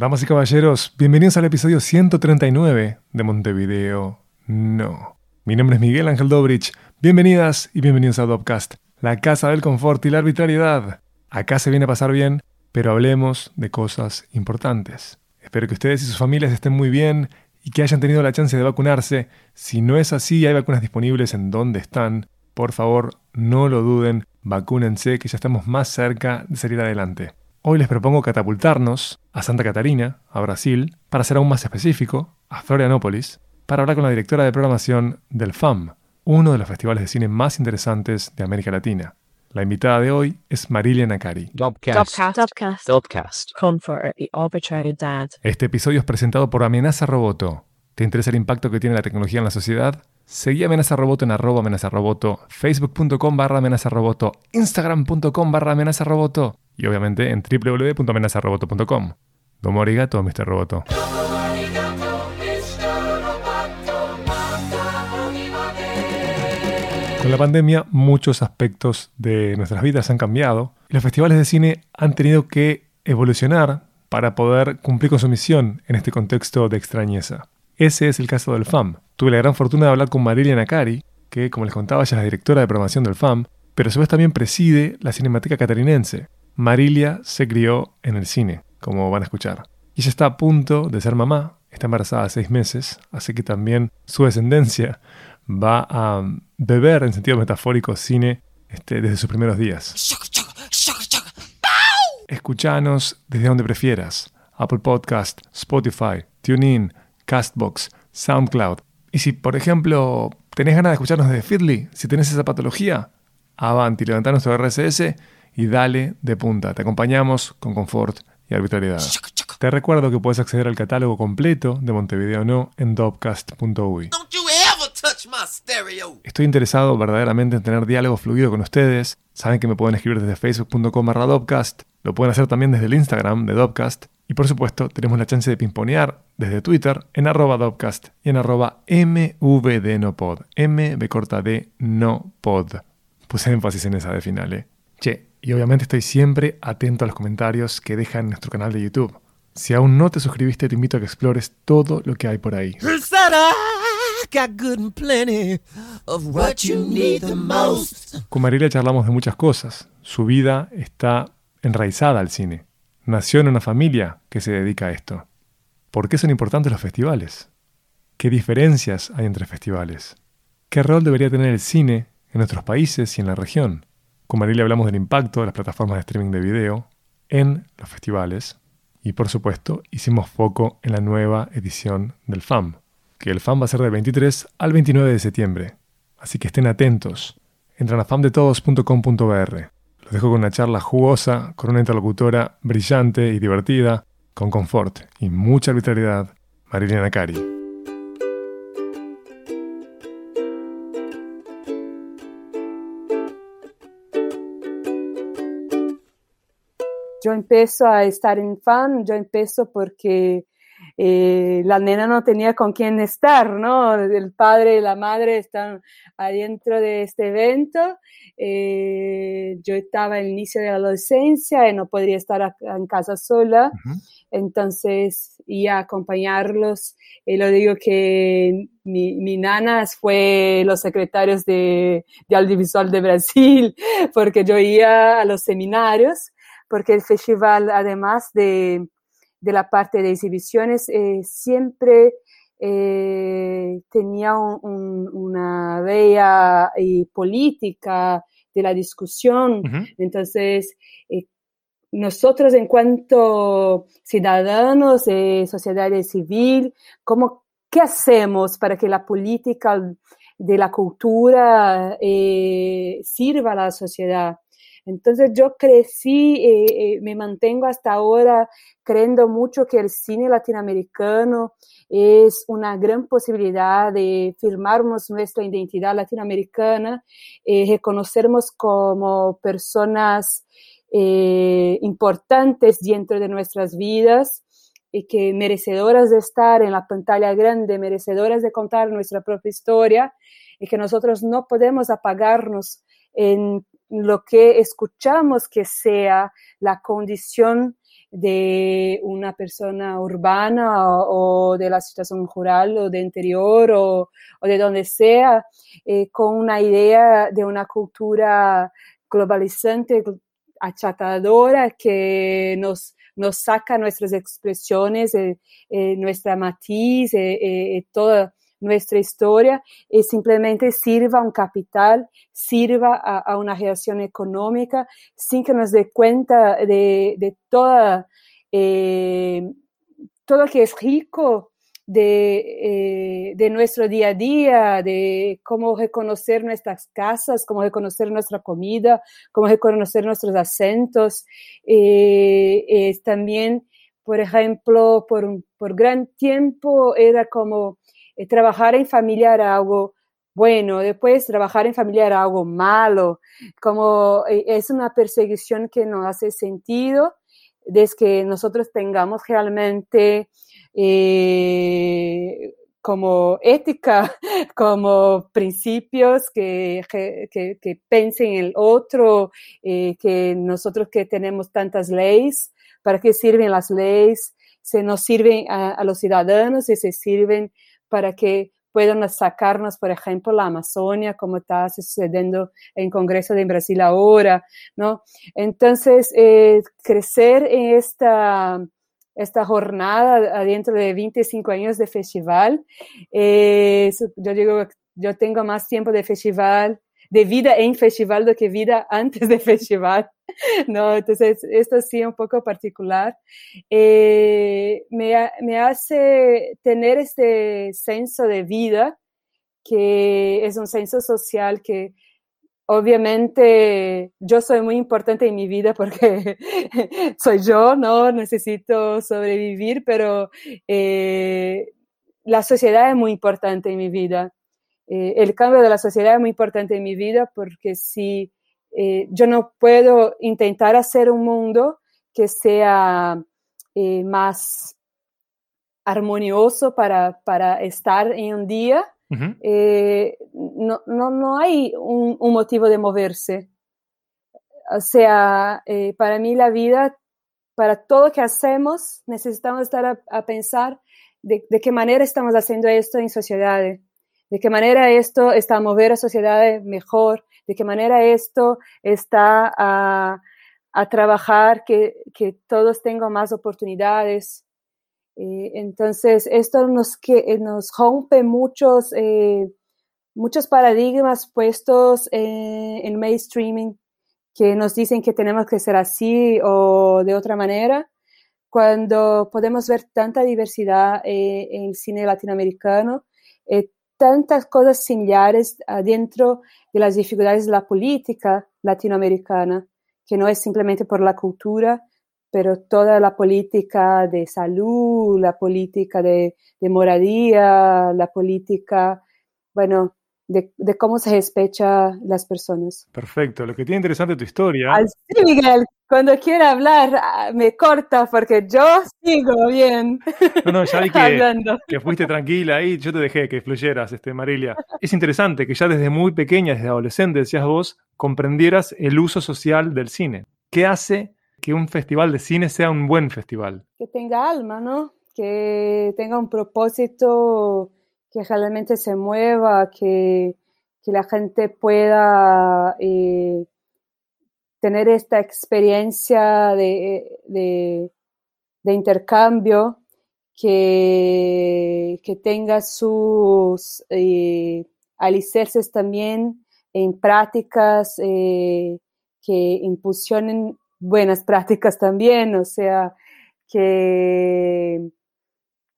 Damas y caballeros, bienvenidos al episodio 139 de Montevideo No. Mi nombre es Miguel Ángel Dobrich. Bienvenidas y bienvenidos a Dopcast, la casa del confort y la arbitrariedad. Acá se viene a pasar bien, pero hablemos de cosas importantes. Espero que ustedes y sus familias estén muy bien y que hayan tenido la chance de vacunarse. Si no es así, hay vacunas disponibles en donde están. Por favor, no lo duden, vacúnense que ya estamos más cerca de salir adelante. Hoy les propongo catapultarnos a Santa Catarina, a Brasil, para ser aún más específico, a Florianópolis, para hablar con la directora de programación del FAM, uno de los festivales de cine más interesantes de América Latina. La invitada de hoy es Marilia Nakari. Este episodio es presentado por Amenaza Roboto. ¿Te interesa el impacto que tiene la tecnología en la sociedad? Seguí Amenaza Roboto en arroba amenaza roboto, facebook.com barra amenaza roboto, instagram.com barra amenaza roboto y obviamente en www.amenazaroboto.com. Domo arigato, Mr. Roboto. Con la pandemia, muchos aspectos de nuestras vidas han cambiado los festivales de cine han tenido que evolucionar para poder cumplir con su misión en este contexto de extrañeza. Ese es el caso del FAM. Tuve la gran fortuna de hablar con Marilia Nakari, que, como les contaba, ella es la directora de programación del FAM, pero a su vez también preside la Cinemateca Catarinense, Marilia se crió en el cine, como van a escuchar. Y ella está a punto de ser mamá, está embarazada seis meses, así que también su descendencia va a beber, en sentido metafórico, cine este, desde sus primeros días. Escuchanos desde donde prefieras. Apple Podcast, Spotify, TuneIn, Castbox, SoundCloud. Y si, por ejemplo, tenés ganas de escucharnos desde Feedly, si tenés esa patología, avanti, levantá nuestro RSS y dale de punta. Te acompañamos con confort y arbitrariedad. Te recuerdo que puedes acceder al catálogo completo de Montevideo No en dopcast.uy. Estoy interesado verdaderamente en tener diálogo fluido con ustedes. Saben que me pueden escribir desde facebook.com barra Dopcast. Lo pueden hacer también desde el Instagram de Dopcast. Y por supuesto, tenemos la chance de pimponear desde Twitter en arroba Dopcast y en arroba mvdnopod. M, corta D, no pod. Puse énfasis en esa de final, ¿eh? Che, y obviamente estoy siempre atento a los comentarios que dejan en nuestro canal de YouTube. Si aún no te suscribiste, te invito a que explores todo lo que hay por ahí. Con Marilia charlamos de muchas cosas. Su vida está enraizada al cine. Nació en una familia que se dedica a esto. ¿Por qué son importantes los festivales? ¿Qué diferencias hay entre festivales? ¿Qué rol debería tener el cine en nuestros países y en la región? Con Marilia hablamos del impacto de las plataformas de streaming de video en los festivales y por supuesto hicimos foco en la nueva edición del FAM, que el FAM va a ser del 23 al 29 de septiembre. Así que estén atentos. Entran a famdetodos.com.br. Los dejo con una charla jugosa, con una interlocutora brillante y divertida, con confort y mucha arbitrariedad, Marilia Nakari. Yo empiezo a estar en fan, yo empiezo porque eh, la nena no tenía con quién estar, ¿no? El padre y la madre están adentro de este evento. Eh, yo estaba en el inicio de la adolescencia y no podría estar en casa sola. Entonces, y a acompañarlos. Y lo digo que mi, mi nana fue los secretarios de, de audiovisual de Brasil, porque yo iba a los seminarios porque el festival, además de, la parte de exhibiciones, eh, siempre eh, tenía una vea y política de la discusión. Entonces, eh, nosotros en cuanto ciudadanos de sociedad civil, ¿cómo, ¿qué hacemos para que la política de la cultura sirva a la sociedad? Entonces yo crecí, eh, eh, me mantengo hasta ahora creyendo mucho que el cine latinoamericano es una gran posibilidad de firmarnos nuestra identidad latinoamericana, eh, reconocernos como personas importantes dentro de nuestras vidas y que merecedoras de estar en la pantalla grande, merecedoras de contar nuestra propia historia y que nosotros no podemos apagarnos en lo que escuchamos que sea la condición de una persona urbana o, de la situación rural o de interior o, de donde sea, eh, con una idea de una cultura globalizante, achatadora, que nos, nos saca nuestras expresiones, eh, eh, nuestra matiz, toda nuestra historia y simplemente sirva a un capital, sirva a, una relación económica, sin que nos dé cuenta de, de toda, eh, todo lo que es rico de, eh, de, nuestro día a día, de cómo reconocer nuestras casas, cómo reconocer nuestra comida, cómo reconocer nuestros acentos. Eh, también, por ejemplo, por, por gran tiempo era como eh, trabajar en familia era algo bueno, después trabajar en familia era algo malo, como eh, es una persecución que no hace sentido desde que nosotros tengamos realmente eh, como ética, como principios que, que, que, en el otro, que nosotros que tenemos tantas leyes, ¿para qué sirven las leyes? Se nos sirven a, a los ciudadanos y se sirven para que puedan sacarnos, por ejemplo, la Amazonia, como está sucediendo en Congreso de Brasil ahora, ¿no? Entonces, eh, crecer en esta, esta jornada dentro de 25 años de festival, eh, yo digo, yo tengo más tiempo de festival de vida en festival do que vida antes de festival, ¿no? Entonces, esto sí un poco particular. Eh, me, me, hace tener este senso de vida, que es un senso social que obviamente yo soy muy importante en mi vida porque soy yo, ¿no? Necesito sobrevivir, pero eh, la sociedad es muy importante en mi vida. Eh, el cambio de la sociedad es muy importante en mi vida porque si eh, yo no puedo intentar hacer un mundo que sea eh, más armonioso para, para, estar en un día, no, no, no, hay un, motivo de moverse. O sea, para mí la vida, para todo que hacemos, necesitamos estar a, pensar de, de, qué manera estamos haciendo esto en sociedad de qué manera esto está a mover a sociedades mejor, de qué manera esto está a, trabajar que, todos tengan más oportunidades. Eh, entonces, esto nos, que, nos rompe muchos, eh, muchos paradigmas puestos en mainstreaming que nos dicen que tenemos que ser así o de otra manera, cuando podemos ver tanta diversidad eh, en el cine latinoamericano, tantas cosas similares dentro de las dificultades de la política latinoamericana, que no es simplemente por la cultura, pero toda la política de salud, la política de, de moradía, la política, bueno, de, de, cómo se despecha las personas. Perfecto. Lo que tiene interesante tu historia. sí, Miguel. Cuando quiera hablar, ah, me corta porque yo sigo bien. No, no, ya vi que, que, fuiste tranquila ahí, yo te dejé que fluyeras, este, Marilia. Es interesante que ya desde muy pequeña, desde adolescente, decías vos, comprendieras el uso social del cine. ¿Qué hace que un festival de cine sea un buen festival? Que tenga alma, ¿no? Que tenga un propósito que realmente se mueva, que, que la gente pueda eh, tener esta experiencia de, de, intercambio, que, que, tenga sus eh, alicerces también en prácticas eh, que impulsionen buenas prácticas también, o sea, que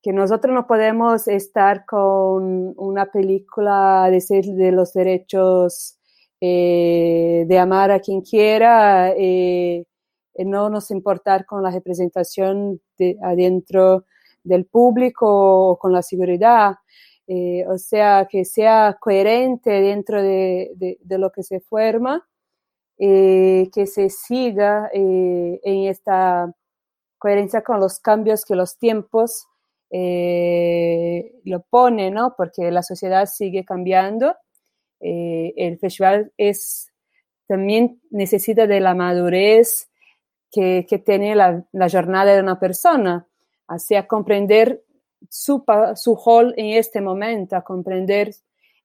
que nosotros no podemos estar con una película de, de los derechos eh, de amar a quien quiera, eh, no nos importar con la representación de, adentro del público o con la seguridad. Eh, o sea, que sea coherente dentro de, de lo que se forma, que se siga en esta coherencia con los cambios que los tiempos eh, lo pone, ¿no? Porque la sociedad sigue cambiando. Eh, el festival es, también necesita de la madurez que, que tiene la, la, jornada de una persona, así a comprender su, su rol en este momento, a comprender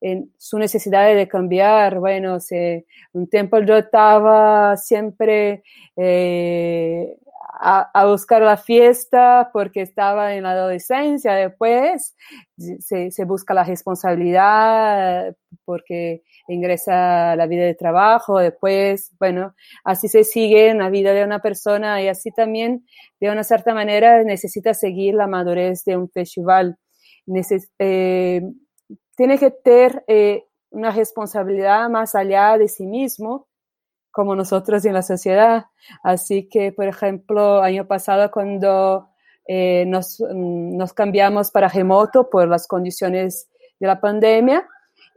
en su necesidad de cambiar. Bueno, si un tiempo yo estaba siempre eh, a, buscar la fiesta porque estaba en la adolescencia, después se, se, busca la responsabilidad porque ingresa a la vida de trabajo, después, bueno, así se sigue en la vida de una persona y así también, de una cierta manera, necesita seguir la madurez de un festival. Neces eh, tiene que tener eh, una responsabilidad más allá de sí mismo como nosotros en la sociedad. Así que, por ejemplo, año pasado cuando eh, nos, mm, nos, cambiamos para remoto por las condiciones de la pandemia,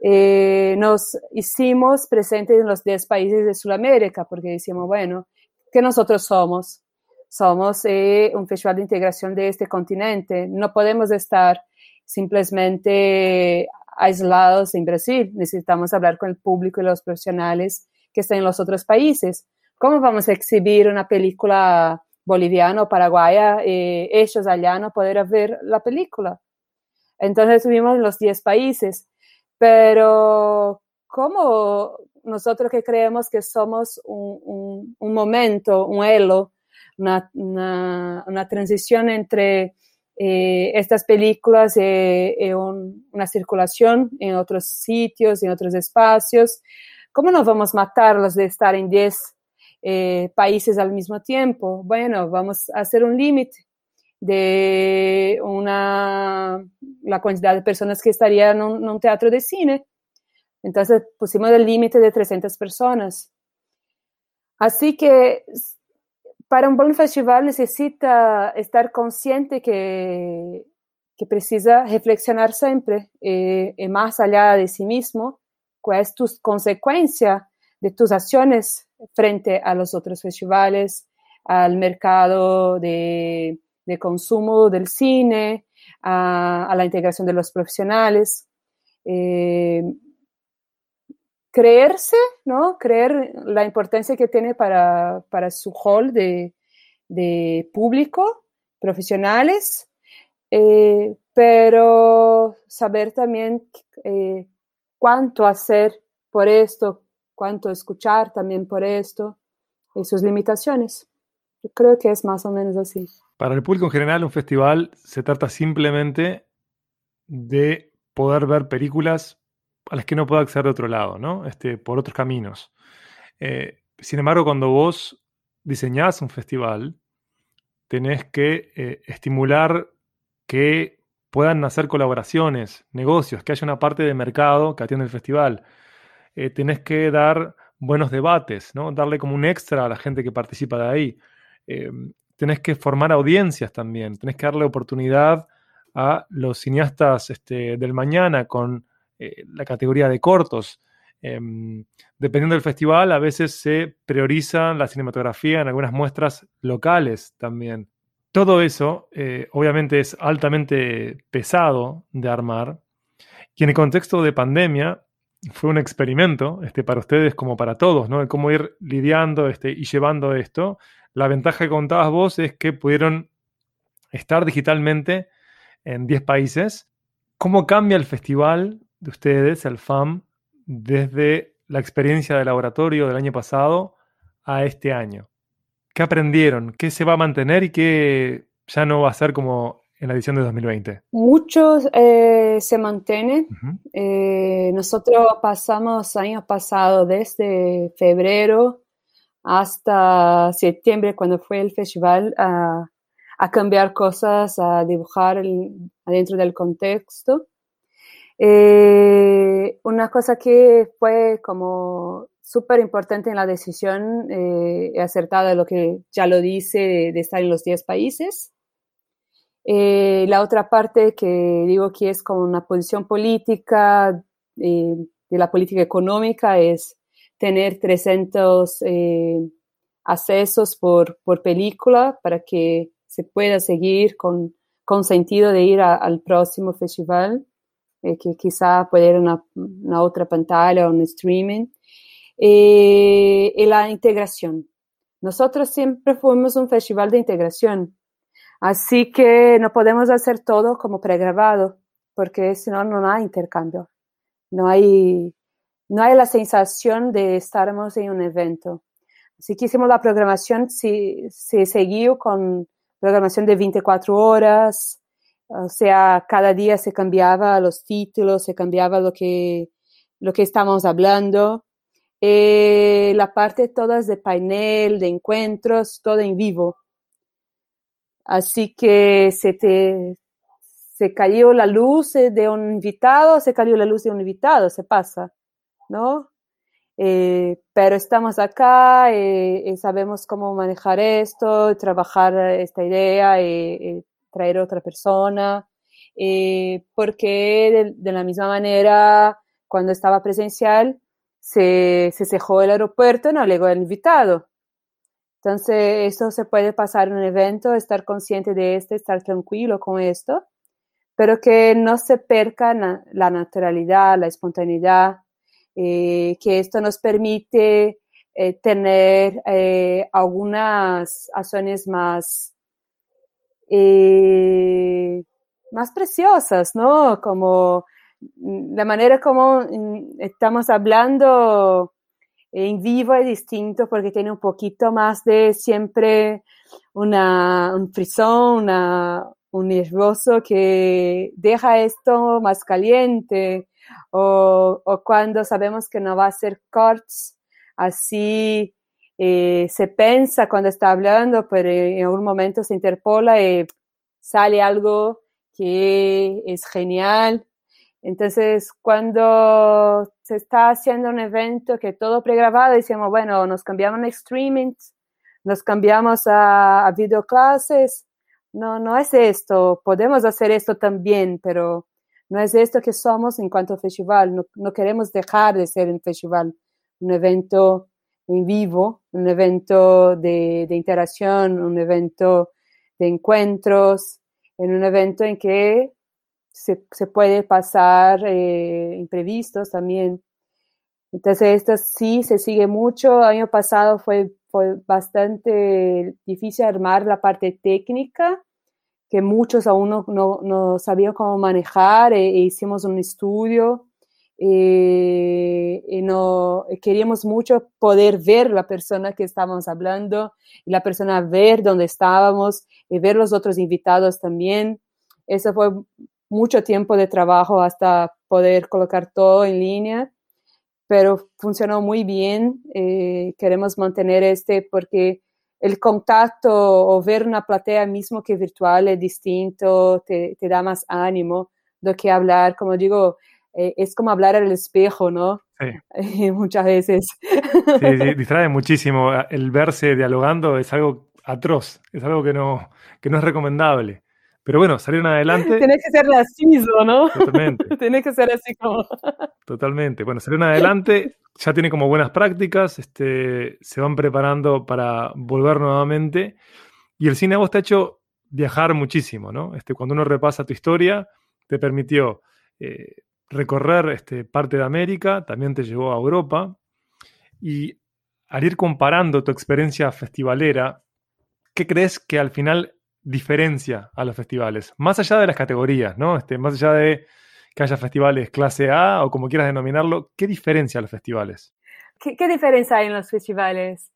eh, nos hicimos presentes en los 10 países de Sudamérica, porque decimos, bueno, ¿qué nosotros somos? Somos eh, un festival de integración de este continente. No podemos estar simplemente aislados en Brasil. Necesitamos hablar con el público y los profesionales que está en los otros países. ¿Cómo vamos a exhibir una película boliviana o paraguaya eh, ellos allá no poder ver la película? Entonces estuvimos en los 10 países, pero ¿cómo nosotros que creemos que somos un, un, momento, un elo, una, transición entre eh, estas películas y, una circulación en otros sitios, en otros espacios, ¿Cómo nos vamos a matarlos de estar en 10 eh, países al mismo tiempo? Bueno, vamos a hacer un límite de una, la cantidad de personas que estarían en un, teatro de cine. Entonces pusimos el límite de 300 personas. Así que para un buen festival necesita estar consciente que, que precisa reflexionar siempre, eh, más allá de sí mismo, cuál es tu consecuencia de tus acciones frente a los otros festivales, al mercado de, consumo del cine, a, la integración de los profesionales. Eh, creerse, ¿no? Creer la importancia que tiene para, su hall de, público, profesionales, eh, pero saber también eh, cuánto hacer por esto, cuánto escuchar también por esto y sus limitaciones. Yo creo que es más o menos así. Para el público en general, un festival se trata simplemente de poder ver películas a las que no puedo acceder de otro lado, ¿no? Este, por otros caminos. Eh, sin embargo, cuando vos diseñás un festival, tenés que eh, estimular que puedan nacer colaboraciones, negocios, que haya una parte de mercado que atiende el festival. Eh, tenés que dar buenos debates, ¿no? darle como un extra a la gente que participa de ahí. Eh, tenés que formar audiencias también, tenés que darle oportunidad a los cineastas este, del mañana con eh, la categoría de cortos. Em, dependiendo del festival, a veces se prioriza la cinematografía en algunas muestras locales también. Todo eso, eh, obviamente, es altamente pesado de armar. Y en el contexto de pandemia, fue un experimento este, para ustedes como para todos, ¿no? De cómo ir lidiando este, y llevando esto. La ventaja que contabas vos es que pudieron estar digitalmente en 10 países. ¿Cómo cambia el festival de ustedes, el FAM, desde la experiencia de laboratorio del año pasado a este año? ¿Qué aprendieron? ¿Qué se va a mantener y qué ya no va a ser como en la edición de 2020? Muchos eh, se mantienen. Eh, nosotros pasamos año pasado desde febrero hasta septiembre, cuando fue el festival, a, cambiar cosas, a dibujar el, adentro del contexto. Eh, una cosa que fue como súper importante en la decisión eh, acertada de lo que ya lo dice de, estar en los 10 países. Eh, la otra parte que digo que es como una posición política eh, de la política económica es tener 300 accesos por, por, película para que se pueda seguir con, con sentido de ir al próximo festival, que quizá puede ir una, una otra pantalla o un streaming. Eh, la integración. Nosotros siempre fuimos un festival de integración, así que no podemos hacer todo como pregrabado, porque si no, no hay intercambio, no hay, no hay la sensación de estarmos en un evento. Así que hicimos la programación, se, se siguió con programación de 24 horas, o sea, cada día se cambiaba los títulos, se cambiaba lo que, lo que estábamos hablando. Eh, la parte todas de panel, de encuentros, todo en vivo. Así que se te se cayó la luz de un invitado, se cayó la luz de un invitado, se pasa, ¿no? Eh, pero estamos acá y, eh, sabemos cómo manejar esto, trabajar esta idea traer otra persona, porque de, la misma manera, cuando estaba presencial, se, se cerró el aeropuerto no llegó el invitado. Entonces, eso se puede pasar en un evento, estar consciente de esto, estar tranquilo con esto, pero que no se perca la naturalidad, la espontaneidad, eh, que esto nos permite eh, tener eh, algunas acciones más, más preciosas, ¿no? Como la manera como mm, estamos hablando en vivo es distinto porque tiene un poquito más de siempre una, un frisón, una, un nervioso que deja esto más caliente o, o, cuando sabemos que no va a ser corts, así eh, se piensa cuando está hablando, pero en algún momento se interpola y sale algo que es genial entonces, cuando se está haciendo un evento que todo pregrabado, decimos, bueno, nos cambiamos a streaming, nos cambiamos a, a videoclases. No, no es esto. Podemos hacer esto también, pero no es esto que somos en cuanto a festival. No, no queremos dejar de ser un festival, un evento en vivo, un evento de, de interacción, un evento de encuentros, en un evento en que se, se puede pasar eh, imprevistos también. Entonces, esto sí se sigue mucho. El año pasado fue, fue bastante difícil armar la parte técnica, que muchos aún no, no, no sabían cómo manejar, e, e hicimos un estudio. Eh, y no queríamos mucho poder ver la persona que estábamos hablando y la persona ver dónde estábamos y ver los otros invitados también. Eso fue mucho tiempo de trabajo hasta poder colocar todo en línea, pero funcionó muy bien. Eh, queremos mantener este porque el contacto o ver una platea mismo que virtual es distinto, te, te da más ánimo de que hablar, como digo, eh, es como hablar al espejo, ¿no? Sí. Muchas veces. Sí, sí, distrae muchísimo. El verse dialogando es algo atroz, es algo que no, que no es recomendable. Pero bueno, salieron adelante. Tiene que ser nacido, ¿no? Totalmente. Tiene que ser así como. Totalmente. Bueno, salieron adelante, ya tiene como buenas prácticas, este, se van preparando para volver nuevamente. Y el cine a vos te ha hecho viajar muchísimo, ¿no? Este, cuando uno repasa tu historia, te permitió eh, recorrer este, parte de América, también te llevó a Europa. Y al ir comparando tu experiencia festivalera, ¿qué crees que al final diferencia a los festivales? Más allá de las categorías, ¿no? Este, más allá de que haya festivales clase A o como quieras denominarlo, ¿qué diferencia a los festivales? ¿Qué, diferencia hay en los festivales?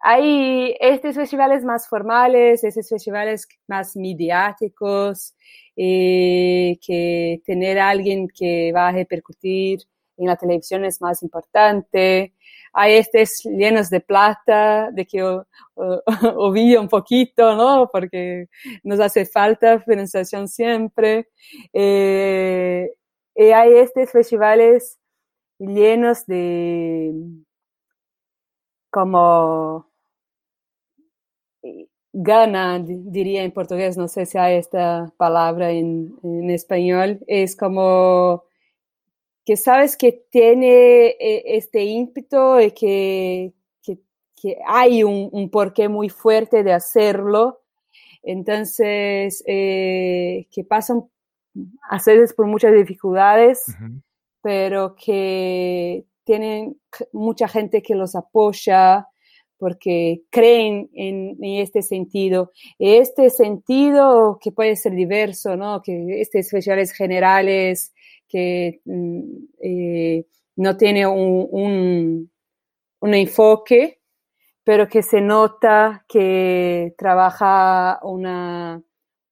Hay estos festivales más formales, estos festivales más mediáticos, eh, que tener a alguien que va a repercutir en la televisión es más importante hay estos llenos de plata, de que ovillo un poquito, ¿no? Porque nos hace falta financiación siempre. Eh, y hay estos festivales llenos de como gana, diría en portugués, no sé si hay esta palabra en español, es como que sabes que tiene eh, este ímpetu y que, que, hay un, un, porqué muy fuerte de hacerlo. Entonces, eh, que pasan a veces por muchas dificultades, pero que tienen mucha gente que los apoya, porque creen en, este sentido. Este sentido que puede ser diverso, ¿no? Que estos festivales generales que mm, eh, no tiene un, un, enfoque, pero que se nota que trabaja una,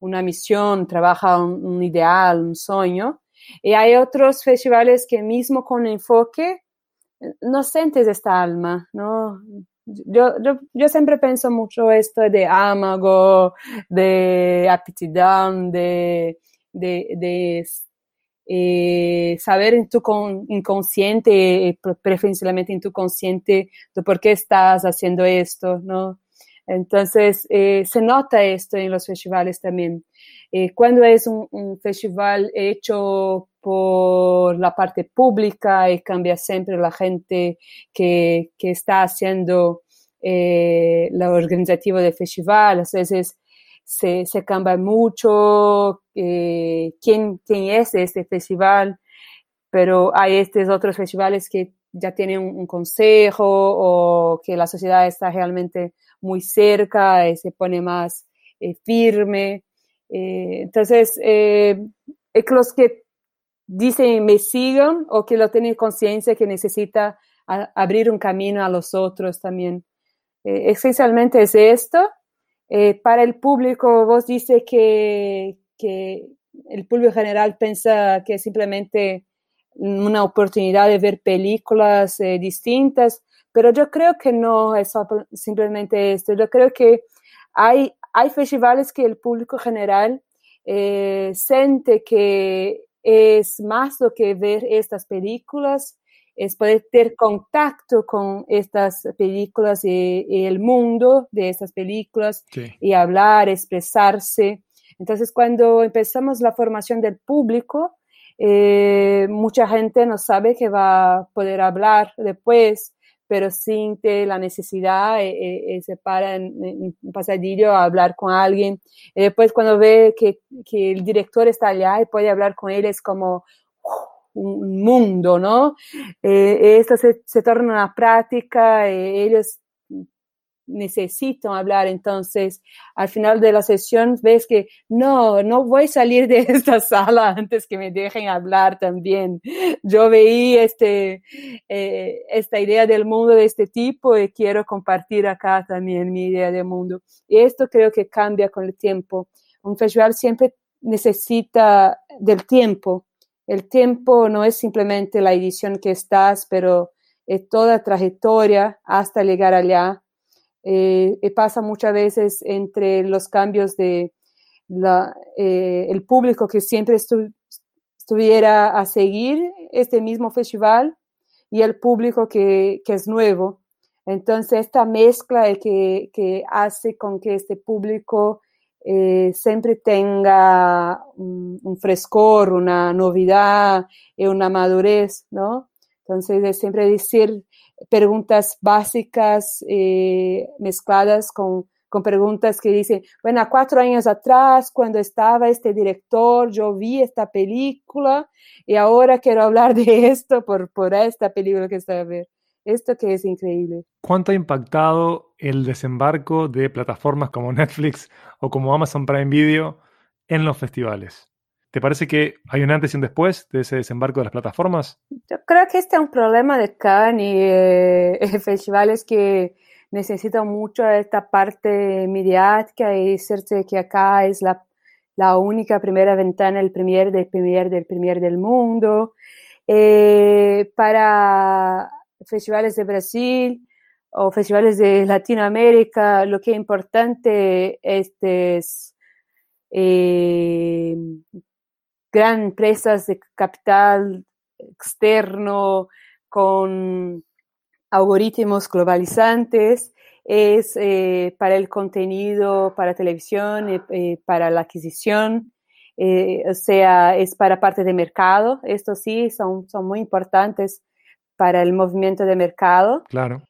una misión, trabaja un, ideal, un sueño. Y hay otros festivales que mismo con enfoque no sientes esta alma, ¿no? Yo, yo, yo, siempre pienso mucho esto de amago, de aptidão, de, de, de eh, saber en tu inconsciente, eh, preferencialmente en tu consciente, de por qué estás haciendo esto, ¿no? Entonces, eh, se nota esto en los festivales también. cuando es un, un, festival hecho por la parte pública y cambia siempre la gente que, que está haciendo eh, la organizativa del festival, a veces se, se cambia mucho eh, quién, quién es este festival, pero hay estos otros festivales que ya tienen un, consejo o que la sociedad está realmente muy cerca y se pone más eh, firme. entonces, los que dicen me sigan o que lo tienen conciencia que necesita abrir un camino a los otros también. Eh, esencialmente es esto. Eh, para el público, vos dices que, el público general piensa que es simplemente una oportunidad de ver películas eh, distintas, pero yo creo que no es simplemente esto. Yo creo que hay, hay festivales que el público general siente que es más lo que ver estas películas, es poder tener contacto con estas películas y, el mundo de estas películas y hablar, expresarse. Entonces, cuando empezamos la formación del público, eh, mucha gente no sabe que va a poder hablar después pero siente la necesidad, y eh, eh, se para en, un pasadillo a hablar con alguien. Y después cuando ve que, que, el director está allá y puede hablar con él, es como un mundo, ¿no? Eh, se, se, torna una práctica, ellos necesito hablar. Entonces, al final de la sesión ves que no, no voy a salir de esta sala antes que me dejen hablar también. Yo veí este, eh, esta idea del mundo de este tipo y quiero compartir acá también mi idea del mundo. Y esto creo que cambia con el tiempo. Un festival siempre necesita del tiempo. El tiempo no es simplemente la edición que estás, pero es toda trayectoria hasta llegar allá eh, pasa muchas veces entre los cambios de la, eh, el público que siempre estuviera a seguir este mismo festival y el público que, que es nuevo. Entonces, esta mezcla que, que hace con que este público eh, siempre tenga un, un, frescor, una novedad y una madurez, ¿no? Entonces, es siempre decir, preguntas básicas eh, mezcladas con, con, preguntas que dicen, bueno, cuatro años atrás, cuando estaba este director, yo vi esta película y ahora quiero hablar de esto por, por esta película que está a ver. Esto que es increíble. ¿Cuánto ha impactado el desembarco de plataformas como Netflix o como Amazon Prime Video en los festivales? ¿Te parece que hay un antes y un después de ese desembarco de las plataformas? Yo creo que este es un problema de Cannes y eh, festivales que necesitan mucho esta parte mediática y decirte que acá es la, la única primera ventana, el primer del primer del primer del mundo. Eh, para festivales de Brasil o festivales de Latinoamérica, lo que es importante este es eh, gran empresas de capital externo con algoritmos globalizantes, es eh, para el contenido, para televisión, eh, eh, para la adquisición, o sea, es para parte de mercado. Estos sí son, son muy importantes para el movimiento de mercado. Claro.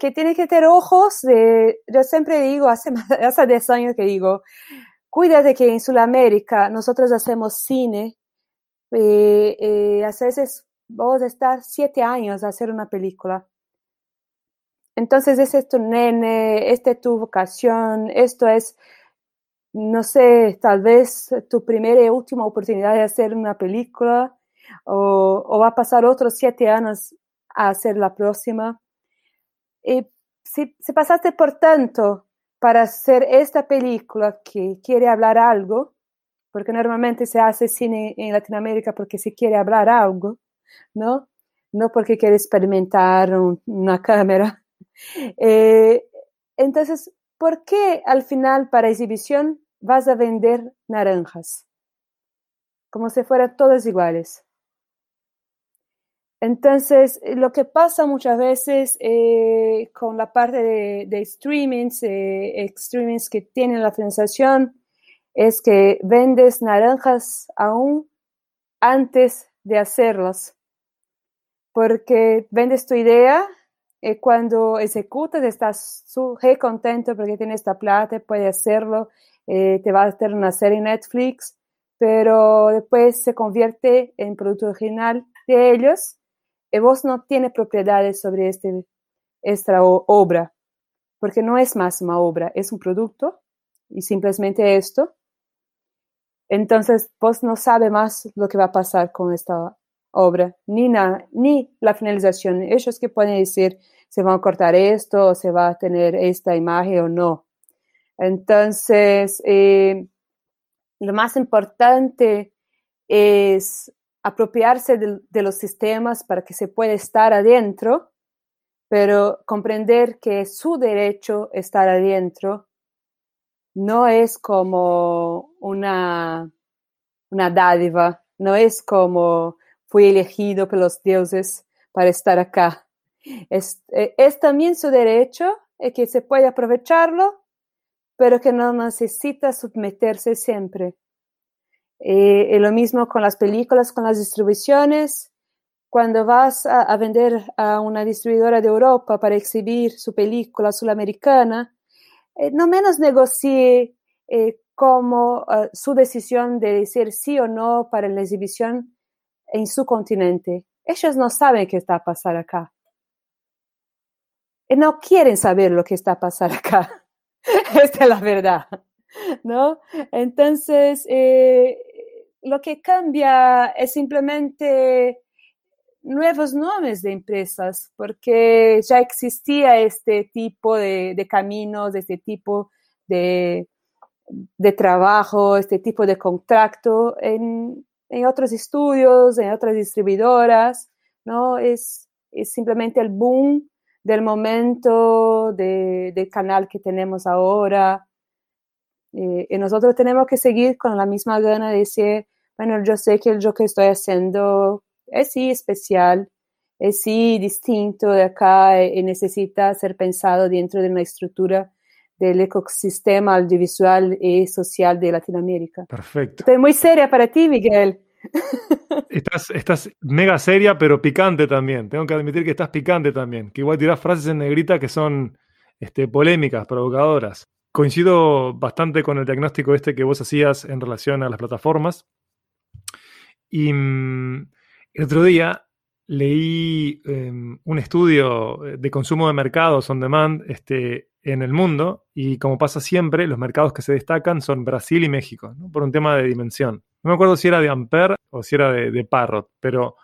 que tiene que tener ojos, de, yo siempre digo, hace, hace 10 años que digo, cuídate que en Sudamérica nosotros hacemos cine, eh, eh, a veces vamos a estar siete años a hacer una película. entonces ese es tu nene, esta es tu vocación, esto es, no sé, tal vez tu primera y última oportunidad de hacer una película o, va a pasar otros siete años a hacer la próxima. Y si, pasaste por tanto para hacer esta película que quiere hablar algo, porque normalmente se hace cine en Latinoamérica porque se quiere hablar algo, ¿no? No porque quiere experimentar una cámara. Eh, entonces, ¿por qué al final para exhibición vas a vender naranjas? Como si fueran todas iguales. Entonces, lo que pasa muchas veces eh, con la parte de, de streamings, eh, streamings que tienen la financiación, es que vendes naranjas aún antes de hacerlas, porque vendes tu idea y eh, cuando ejecutas estás súper contento porque tienes esta plata, puedes hacerlo, eh, te va a hacer una serie Netflix, pero después se convierte en producto original de ellos vos no tienes propiedades sobre este, esta obra, porque no es más una obra, es un producto y simplemente esto. Entonces, vos no sabes más lo que va a pasar con esta obra, ni, ni la finalización. Ellos que pueden decir, se va a cortar esto, o se va a tener esta imagen o no. Entonces, eh, lo más importante es apropiarse de, los sistemas para que se pueda estar adentro, pero comprender que su derecho estar adentro no es como una, una dádiva, no es como fui elegido por los dioses para estar acá. Es, eh, es también su derecho y que se puede aprovecharlo, pero que no necesita someterse siempre. Eh, y lo mismo con las películas, con las distribuciones. Cuando vas a, vender a una distribuidora de Europa para exhibir su película sudamericana, eh, no menos negocie eh, como ah, su decisión de decir sí o no para la exhibición en su continente. Ellos no saben qué está a pasar acá. Y no quieren saber lo que está a pasar acá. Esta es la verdad. ¿No? Entonces, eh, lo que cambia es simplemente nuevos nombres de empresas, porque ya existía este tipo de, caminos, este tipo de, trabajo, este tipo de contrato en, otros estudios, en otras distribuidoras, ¿no? Es, simplemente el boom del momento del canal que tenemos ahora. Eh, y nosotros tenemos que seguir con la misma gana de decir, bueno, yo sé que lo que estoy haciendo es sí especial, es sí distinto de acá y necesita ser pensado dentro de una estructura del ecosistema audiovisual y social de Latinoamérica. Perfecto. Estoy muy seria para ti, Miguel. Estás, estás mega seria, pero picante también. Tengo que admitir que estás picante también. Que igual tirás frases en negrita que son este, polémicas, provocadoras. Coincido bastante con el diagnóstico este que vos hacías en relación a las plataformas. Y mm, el otro día leí em, un estudio de consumo de mercados on demand este, en el mundo y como pasa siempre, los mercados que se destacan son Brasil y México, por un tema de dimensión. No me acuerdo si era de Ampere o si era de, de Parrot, pero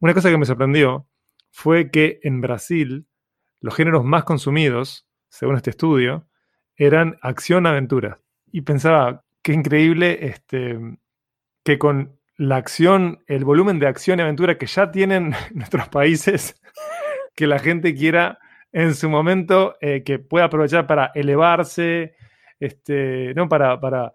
una cosa que me sorprendió fue que en Brasil los géneros más consumidos, según este estudio, eran acción-aventura. Y pensaba, qué increíble este, que con la acción, el volumen de acción y aventura que ya tienen nuestros países, que la gente quiera en su momento, eh, que pueda aprovechar para elevarse, este, ¿no? Para, para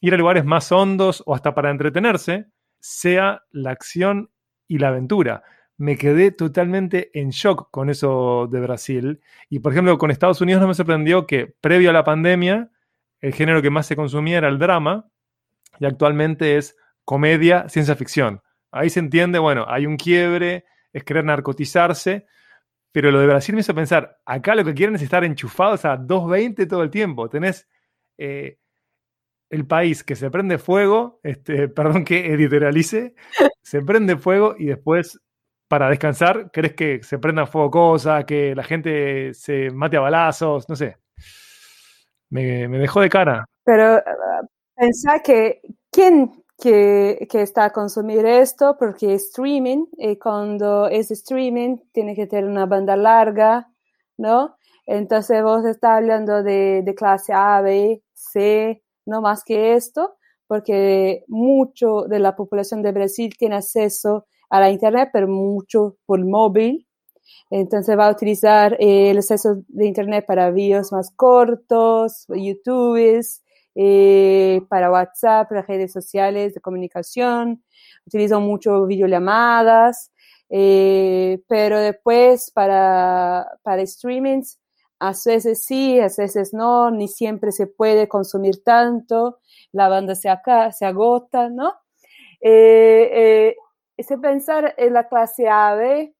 ir a lugares más hondos o hasta para entretenerse, sea la acción y la aventura. Me quedé totalmente en shock con eso de Brasil. Y por ejemplo, con Estados Unidos no me sorprendió que previo a la pandemia, el género que más se consumía era el drama, y actualmente es comedia, ciencia ficción. Ahí se entiende, bueno, hay un quiebre, es querer narcotizarse, pero lo de Brasil me hizo pensar, acá lo que quieren es estar enchufados a 2.20 todo el tiempo. Tenés eh, el país que se prende fuego, este, perdón que editorialice, se prende fuego y después para descansar, ¿crees que se prenda fuego cosas, que la gente se mate a balazos? No sé. Me, dejó de cara. Pero uh, pensá que quién que, que, está a consumir esto, porque es streaming, y cuando es streaming tiene que tener una banda larga, ¿no? Entonces vos estás hablando de, de clase A, B, C, no más que esto, porque mucho de la población de Brasil tiene acceso a la Internet, pero mucho por móvil. Entonces va a utilizar el acceso de Internet para videos más cortos, YouTube, eh, para WhatsApp, para redes sociales de comunicación. Utilizan mucho videollamadas, eh, pero después para, para streamings, a veces sí, a veces no, ni siempre se puede consumir tanto, la banda se, acá, se agota, ¿no? Eh, ese pensar en la clase A,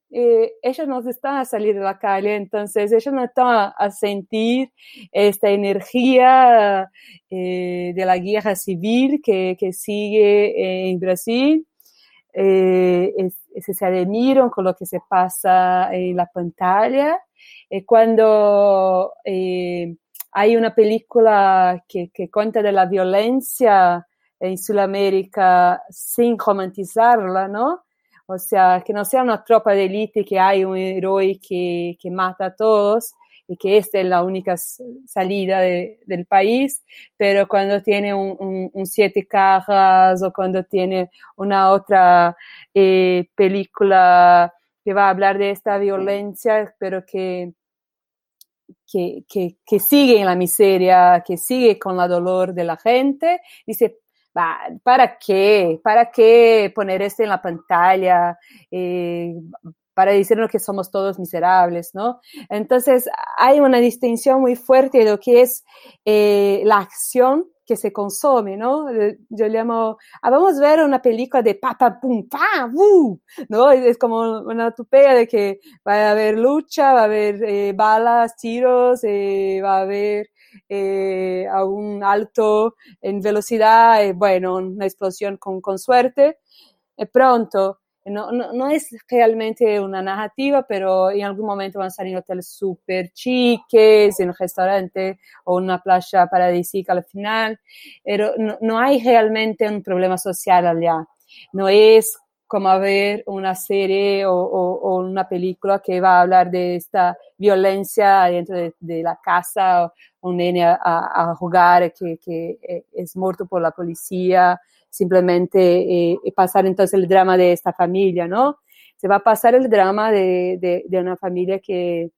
eh, ellos no están a salir de la calle, entonces ellos no están a, sentir esta energía eh, de la guerra civil que, que sigue en Brasil. Eh, se admiran con lo que se pasa en la pantalla. Eh, cuando hay una película que, que cuenta de la violencia en Sudamérica sin romantizarla, ¿no? O sea, que no sea una tropa de élite que hay un héroe que, que mata a todos y que esta es la única salida de, del país, pero cuando tiene un, un, siete cajas o cuando tiene una otra eh, película que va a hablar de esta violencia, pero que, que, que, que sigue en la miseria, que sigue con la dolor de la gente, dice, ¿para qué? ¿Para qué poner esto en la pantalla? Eh, para decirnos que somos todos miserables, ¿no? Entonces, hay una distinción muy fuerte de lo que es eh, la acción que se consume, ¿no? Eh, yo llamo, ah, vamos a ver una película de pa, pa, pum, pa, uh, ¿no? Es como una utopía de que va a haber lucha, va a haber balas, tiros, va a haber eh, a un alto en velocidad, eh, bueno, una explosión con, con suerte. De pronto, no, no, no, es realmente una narrativa, pero en algún momento van a salir hoteles súper chiques, en un restaurante o una playa paradisíaca al final, pero no, no, hay realmente un problema social allá. No es como a ver una serie o, una película que va a hablar de esta violencia dentro de, la casa, o un nene a, a jugar que, eh, es muerto por la policía, simplemente eh, pasar entonces el drama de esta familia, ¿no? Se va a pasar el drama de, una familia que,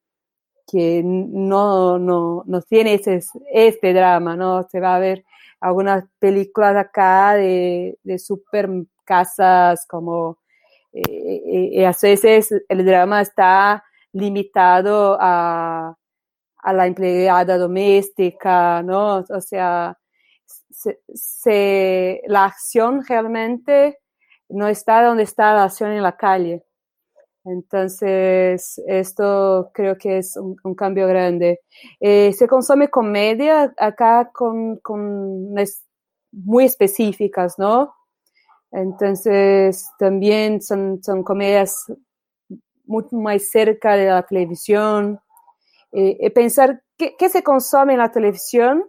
que no, no, no tiene ese, este drama, ¿no? Se va a ver algunas películas acá de, de super casas, como eh, eh, a veces el drama está limitado a, a la empleada doméstica, ¿no? O sea, se, la acción realmente no está donde está la acción en la calle. Entonces, esto creo que es un, cambio grande. Eh, se consume comedia acá con, con muy específicas, ¿no? Entonces, también son, comedias mucho más cerca de la televisión. Eh, pensar qué, se consume en la televisión,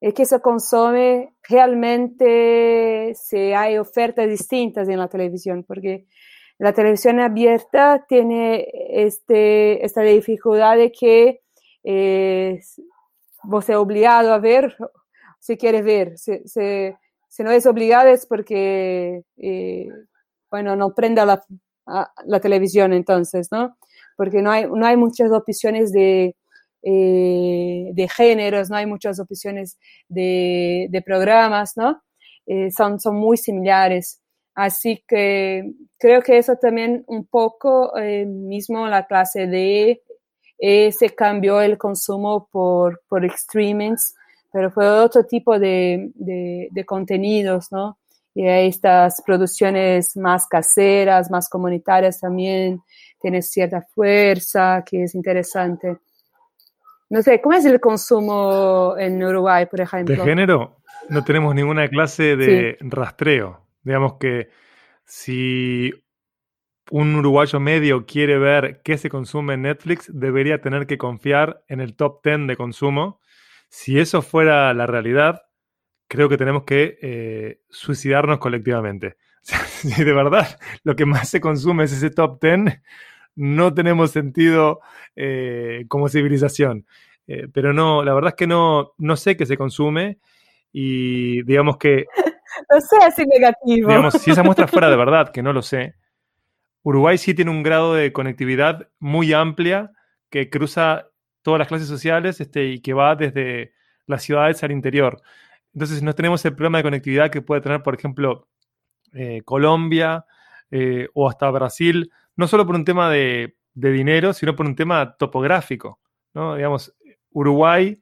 y qué se consume realmente si hay ofertas distintas en la televisión, porque la televisión abierta tiene este, esta dificultad de que eh, vos es obligado a ver si quieres ver. Si no es obligado es porque, eh, bueno, no prenda la, la, televisión entonces, ¿no? Porque no hay, no hay muchas opciones de, eh, de géneros, no hay muchas opciones de, de programas, ¿no? Eh, son, son muy similares. Así que creo que eso también un poco mismo la clase D se cambió el consumo por, por streamings pero fue otro tipo de, de, contenidos, ¿no? Y estas producciones más caseras, más comunitarias también tienen cierta fuerza, que es interesante. No sé, ¿cómo es el consumo en Uruguay, por ejemplo? De género, no tenemos ninguna clase de rastreo. Digamos que si un uruguayo medio quiere ver qué se consume en Netflix, debería tener que confiar en el top 10 de consumo. Si eso fuera la realidad, creo que tenemos que eh, suicidarnos colectivamente. si de verdad lo que más se consume es ese top 10, no tenemos sentido eh, como civilización. Eh, pero no, la verdad es que no, no sé qué se consume y digamos que... No sé, así negativo. Digamos, si esa muestra fuera de verdad, que no lo sé, Uruguay sí tiene un grado de conectividad muy amplia que cruza todas las clases sociales este, y que va desde las ciudades al interior. Entonces no tenemos el problema de conectividad que puede tener, por ejemplo, eh, Colombia eh, o hasta Brasil, no solo por un tema de, dinero, sino por un tema topográfico. ¿no? Digamos, Uruguay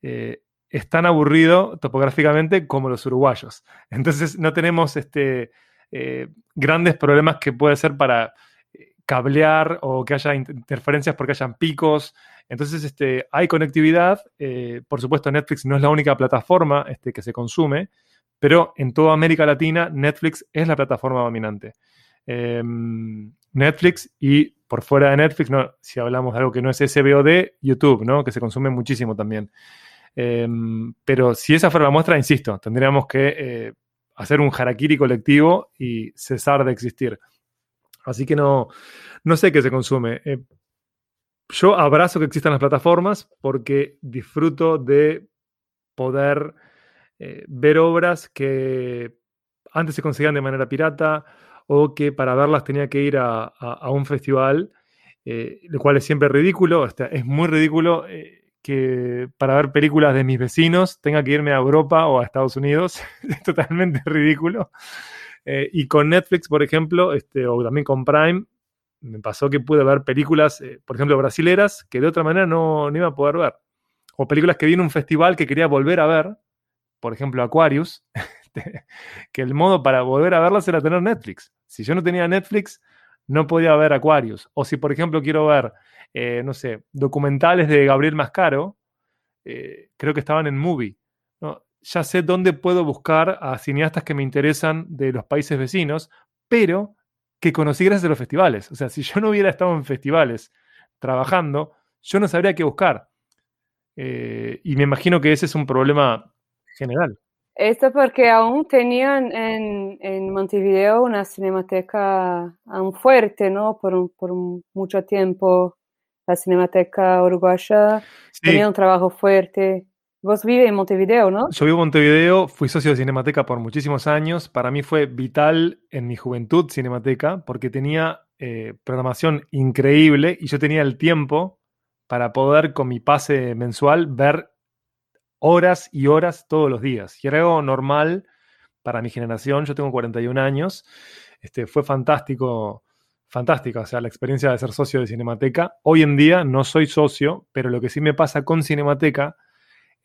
eh, es tan aburrido topográficamente como los uruguayos. Entonces no tenemos este, grandes problemas que puede ser para cablear o que haya interferencias porque hayan picos. Entonces, este, hay conectividad. por supuesto, Netflix no es la única plataforma este, que se consume, pero en toda América Latina Netflix es la plataforma dominante. Em, Netflix y por fuera de Netflix, si hablamos de algo que no es SBOD, YouTube, ¿no? que se consume muchísimo también. Em, pero si esa fuera la muestra, insisto, tendríamos que eh, hacer un harakiri colectivo y cesar de existir. Así que no, no sé qué se consume. Eh, yo abrazo que existan las plataformas porque disfruto de poder eh, ver obras que antes se conseguían de manera pirata o que para verlas tenía que ir a, un festival, eh, lo cual es siempre ridículo. es muy ridículo que para ver películas de mis vecinos tenga que irme a Europa o a Estados Unidos. es totalmente ridículo. Y con Netflix, por ejemplo, este, o también con Prime, me pasó que pude ver películas, por ejemplo, brasileras, que de otra manera no, no iba a poder ver. O películas que vi en un festival que quería volver a ver, por ejemplo, Aquarius, que el modo para volver a verlas era tener Netflix. Si yo no tenía Netflix, no podía ver Aquarius. O si, por ejemplo, quiero ver, eh, no sé, documentales de Gabriel Mascaro, eh, creo que estaban en Movie. Ya sé dónde puedo buscar a cineastas que me interesan de los países vecinos, pero que conocí gracias a los festivales. O sea, si yo no hubiera estado en festivales trabajando, yo no sabría qué buscar. Eh, y me imagino que ese es un problema general. Esto porque aún tenían en, en Montevideo una cinemateca aún fuerte, ¿no? Por, por mucho tiempo la cinemateca uruguaya tenía un trabajo fuerte. Vos vives en Montevideo, ¿no? Yo vivo en Montevideo, fui socio de Cinemateca por muchísimos años. Para mí fue vital en mi juventud Cinemateca porque tenía eh, programación increíble y yo tenía el tiempo para poder con mi pase mensual ver horas y horas todos los días. Y era algo normal para mi generación. Yo tengo 41 años. Este, fue fantástico, fantástica, o sea, la experiencia de ser socio de Cinemateca. Hoy en día no soy socio, pero lo que sí me pasa con Cinemateca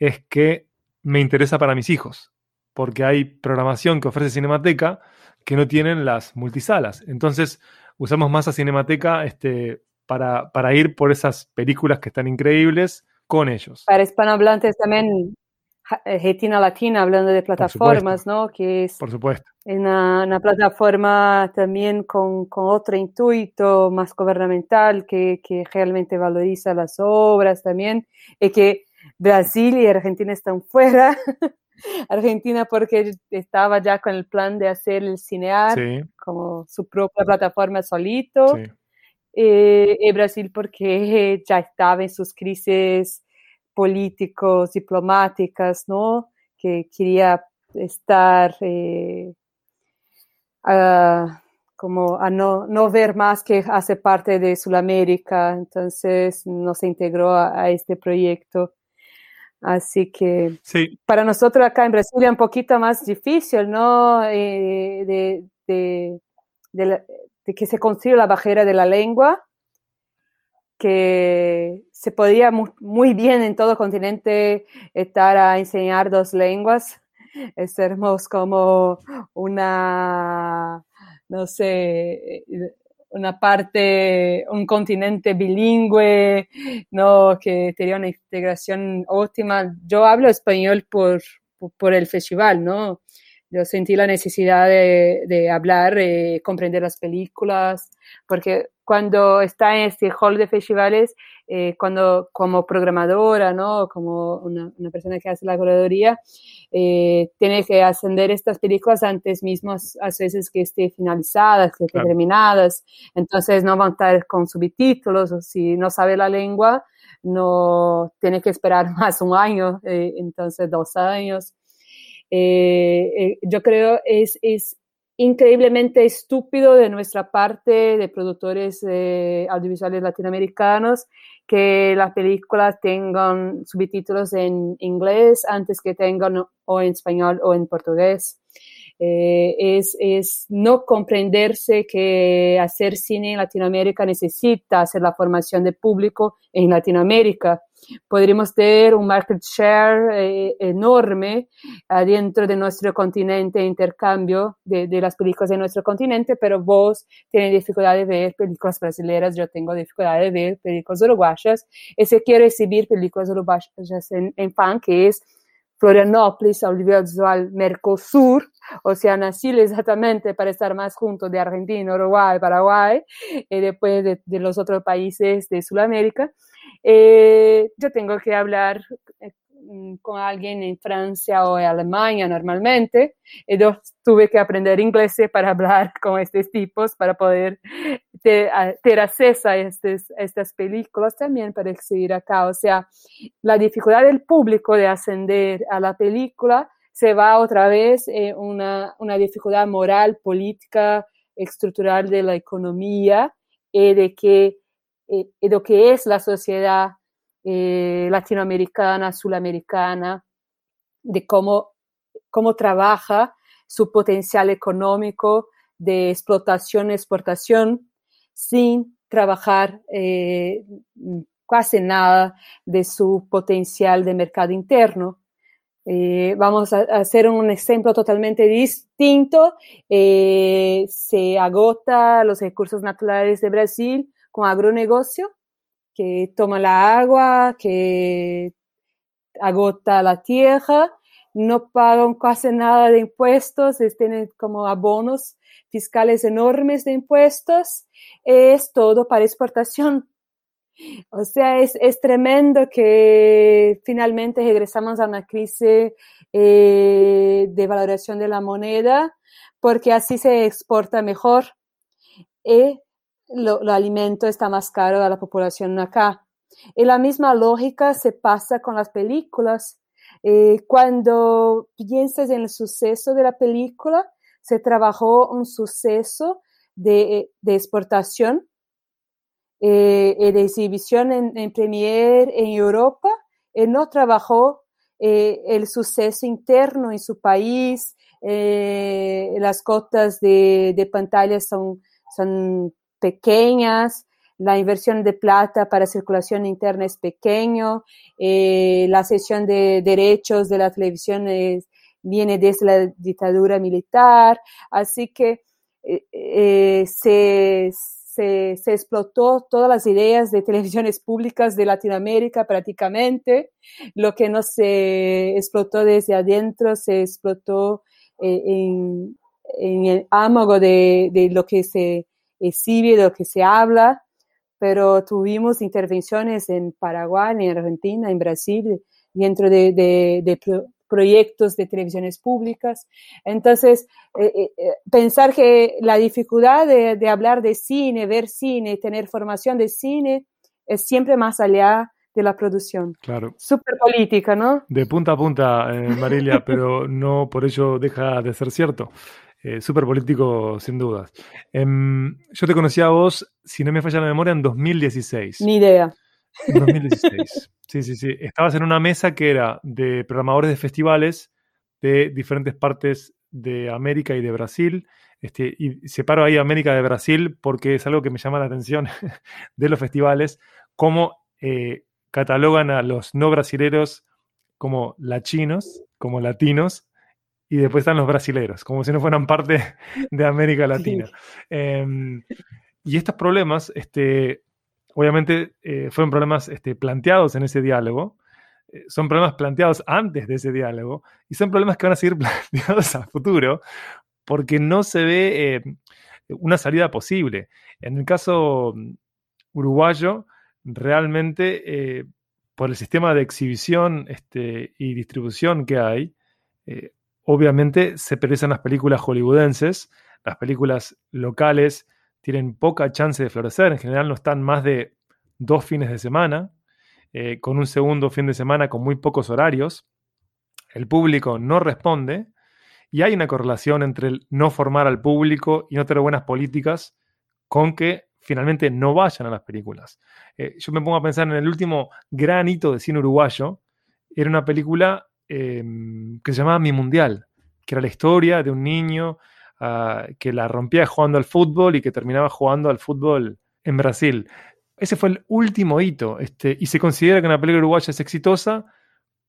es que me interesa para mis hijos, porque hay programación que ofrece Cinemateca que no tienen las multisalas. Entonces, usamos más a Cinemateca este, para, para ir por esas películas que están increíbles con ellos. Para hispanohablantes también, Argentina Latina, hablando de plataformas, ¿no? Que es Por supuesto. Una, una plataforma también con, con, otro intuito más gubernamental que, que, realmente valoriza las obras también y que Brasil y Argentina están fuera. Argentina porque estaba ya con el plan de hacer el cinear como su propia plataforma solito. Sí eh, y Brasil porque ya estaba en sus crisis políticos, diplomáticas, ¿no? Que quería estar eh, como a no, no, ver más que hace parte de Sudamérica, entonces no se integró a, este proyecto. Así que sí. para nosotros acá en Brasil es un poquito más difícil, ¿no? Eh, de, de, de, de que se construye la barrera de la lengua, que se podía muy, bien en todo continente estar a enseñar dos lenguas. Seremos como una, no sé, una parte, un continente bilingüe, ¿no? que tenía una integración óptima. Yo hablo español por, por el festival, ¿no? yo sentí la necesidad de, de hablar, eh, comprender las películas, porque cuando está en este hall de festivales, eh, cuando como programadora, ¿no? Como una, una persona que hace la curaduría, eh, tiene que ascender estas películas antes mismos, a veces que estén finalizadas, que estén terminadas, entonces no van a estar con subtítulos, o si no sabe la lengua, no tiene que esperar más un año, eh, entonces dos años. Eh, eh, yo creo es, es increíblemente estúpido de nuestra parte de productores eh, audiovisuales latinoamericanos que las películas tengan subtítulos en inglés antes que tengan o en español o en portugués. Eh, es, es, no comprenderse que hacer cine en Latinoamérica necesita hacer la formación de público en Latinoamérica. Podríamos tener un market share eh, enorme adentro de nuestro continente, intercambio de, de, las películas de nuestro continente, pero vos tienes dificultad de ver películas brasileñas, yo tengo dificultad de ver películas uruguayas, y si quiero exhibir películas uruguayas en, en fan, que es Florianópolis, audiovisual Mercosur, o sea, nací exactamente para estar más junto de Argentina, Uruguay, Paraguay, y después de, de los otros países de Sudamérica. Eh, yo tengo que hablar eh, con alguien en Francia o en Alemania normalmente, y yo tuve que aprender inglés para hablar con estos tipos, para poder tener acceso a, estes, a, estas películas también para exhibir acá. O sea, la dificultad del público de ascender a la película se va otra vez en una, una dificultad moral, política, estructural de la economía y de que eh, lo que es la sociedad eh, latinoamericana, sudamericana, de cómo, cómo trabaja su potencial económico de explotación, exportación, sin trabajar eh, casi nada de su potencial de mercado interno. Eh, vamos a, hacer un ejemplo totalmente distinto. Se agota los recursos naturales de Brasil con agronegocio, que toma la agua, que agota la tierra, no pagan casi nada de impuestos, tienen como abonos fiscales enormes de impuestos, es todo para exportación. O sea, es, es tremendo que finalmente regresamos a una crisis eh, de valoración de la moneda, porque así se exporta mejor lo, lo alimento está más caro a la población acá. Y la misma lógica se pasa con las películas. Eh, cuando piensas en el suceso de la película, se trabajó un suceso de, de exportación eh, de exhibición en, en Premier en Europa, él no trabajó eh, el suceso interno en su país, eh, las cotas de, de pantalla son, son pequeñas, la inversión de plata para circulación interna es pequeño, eh, la sesión de derechos de la televisión viene desde la dictadura militar, así que eh, eh, se, explotó todas las ideas de televisiones públicas de Latinoamérica prácticamente. Lo que no se explotó desde adentro se explotó en, el ámago de, lo que se exhibe, de lo que se habla. Pero tuvimos intervenciones en Paraguay, en Argentina, en Brasil, dentro de, de, de proyectos de televisiones públicas. Entonces, eh, eh, pensar que la dificultad de, de, hablar de cine, ver cine, tener formación de cine, es siempre más allá de la producción. Claro. Súper política, ¿no? De punta a punta, eh, Marilia, pero no por ello deja de ser cierto. Eh, Súper político, sin dudas. Eh, yo te conocí a vos, si no me falla la memoria, en 2016. Ni idea. En 2016. Sí, sí, sí. Estabas en una mesa que era de programadores de festivales de diferentes partes de América y de Brasil. Este, y separo ahí América de Brasil porque es algo que me llama la atención de los festivales, cómo eh, catalogan a los no brasileros como latinos, como latinos, y después están los brasileros, como si no fueran parte de América Latina. Sí. Eh, y estos problemas, este, obviamente eh, fueron problemas este, planteados en ese diálogo eh, son problemas planteados antes de ese diálogo y son problemas que van a seguir planteados a futuro porque no se ve eh, una salida posible. En el caso uruguayo, realmente por el sistema de exhibición este, y distribución que hay, obviamente se perecen las películas hollywoodenses, las películas locales tienen poca chance de florecer, en general no están más de dos fines de semana, eh, con un segundo fin de semana con muy pocos horarios, el público no responde y hay una correlación entre el no formar al público y no tener buenas políticas con que finalmente no vayan a las películas. Eh, yo me pongo a pensar en el último gran hito de cine uruguayo, era una película em, que se llamaba Mi Mundial, que era la historia de un niño ah, que la rompía jugando al fútbol y que terminaba jugando al fútbol en Brasil. Ese fue el último hito. Este, y se considera que una película uruguaya es exitosa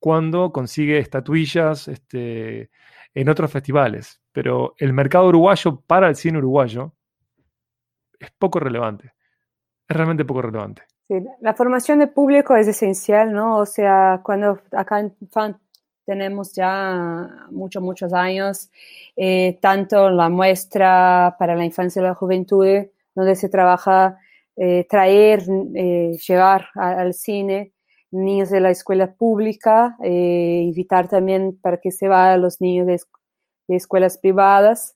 cuando consigue estatuillas este, en otros festivales. Pero el mercado uruguayo para el cine uruguayo es poco relevante. Es realmente poco relevante. Sí, la formación de público es esencial, ¿no? O sea, cuando acá en FAN tenemos ya muchos, muchos años, eh, tanto la muestra para la infancia y la juventud, donde se trabaja eh, traer, eh, llevar al cine niños de la escuela pública, eh, invitar también para que se vayan los niños de, escuelas privadas,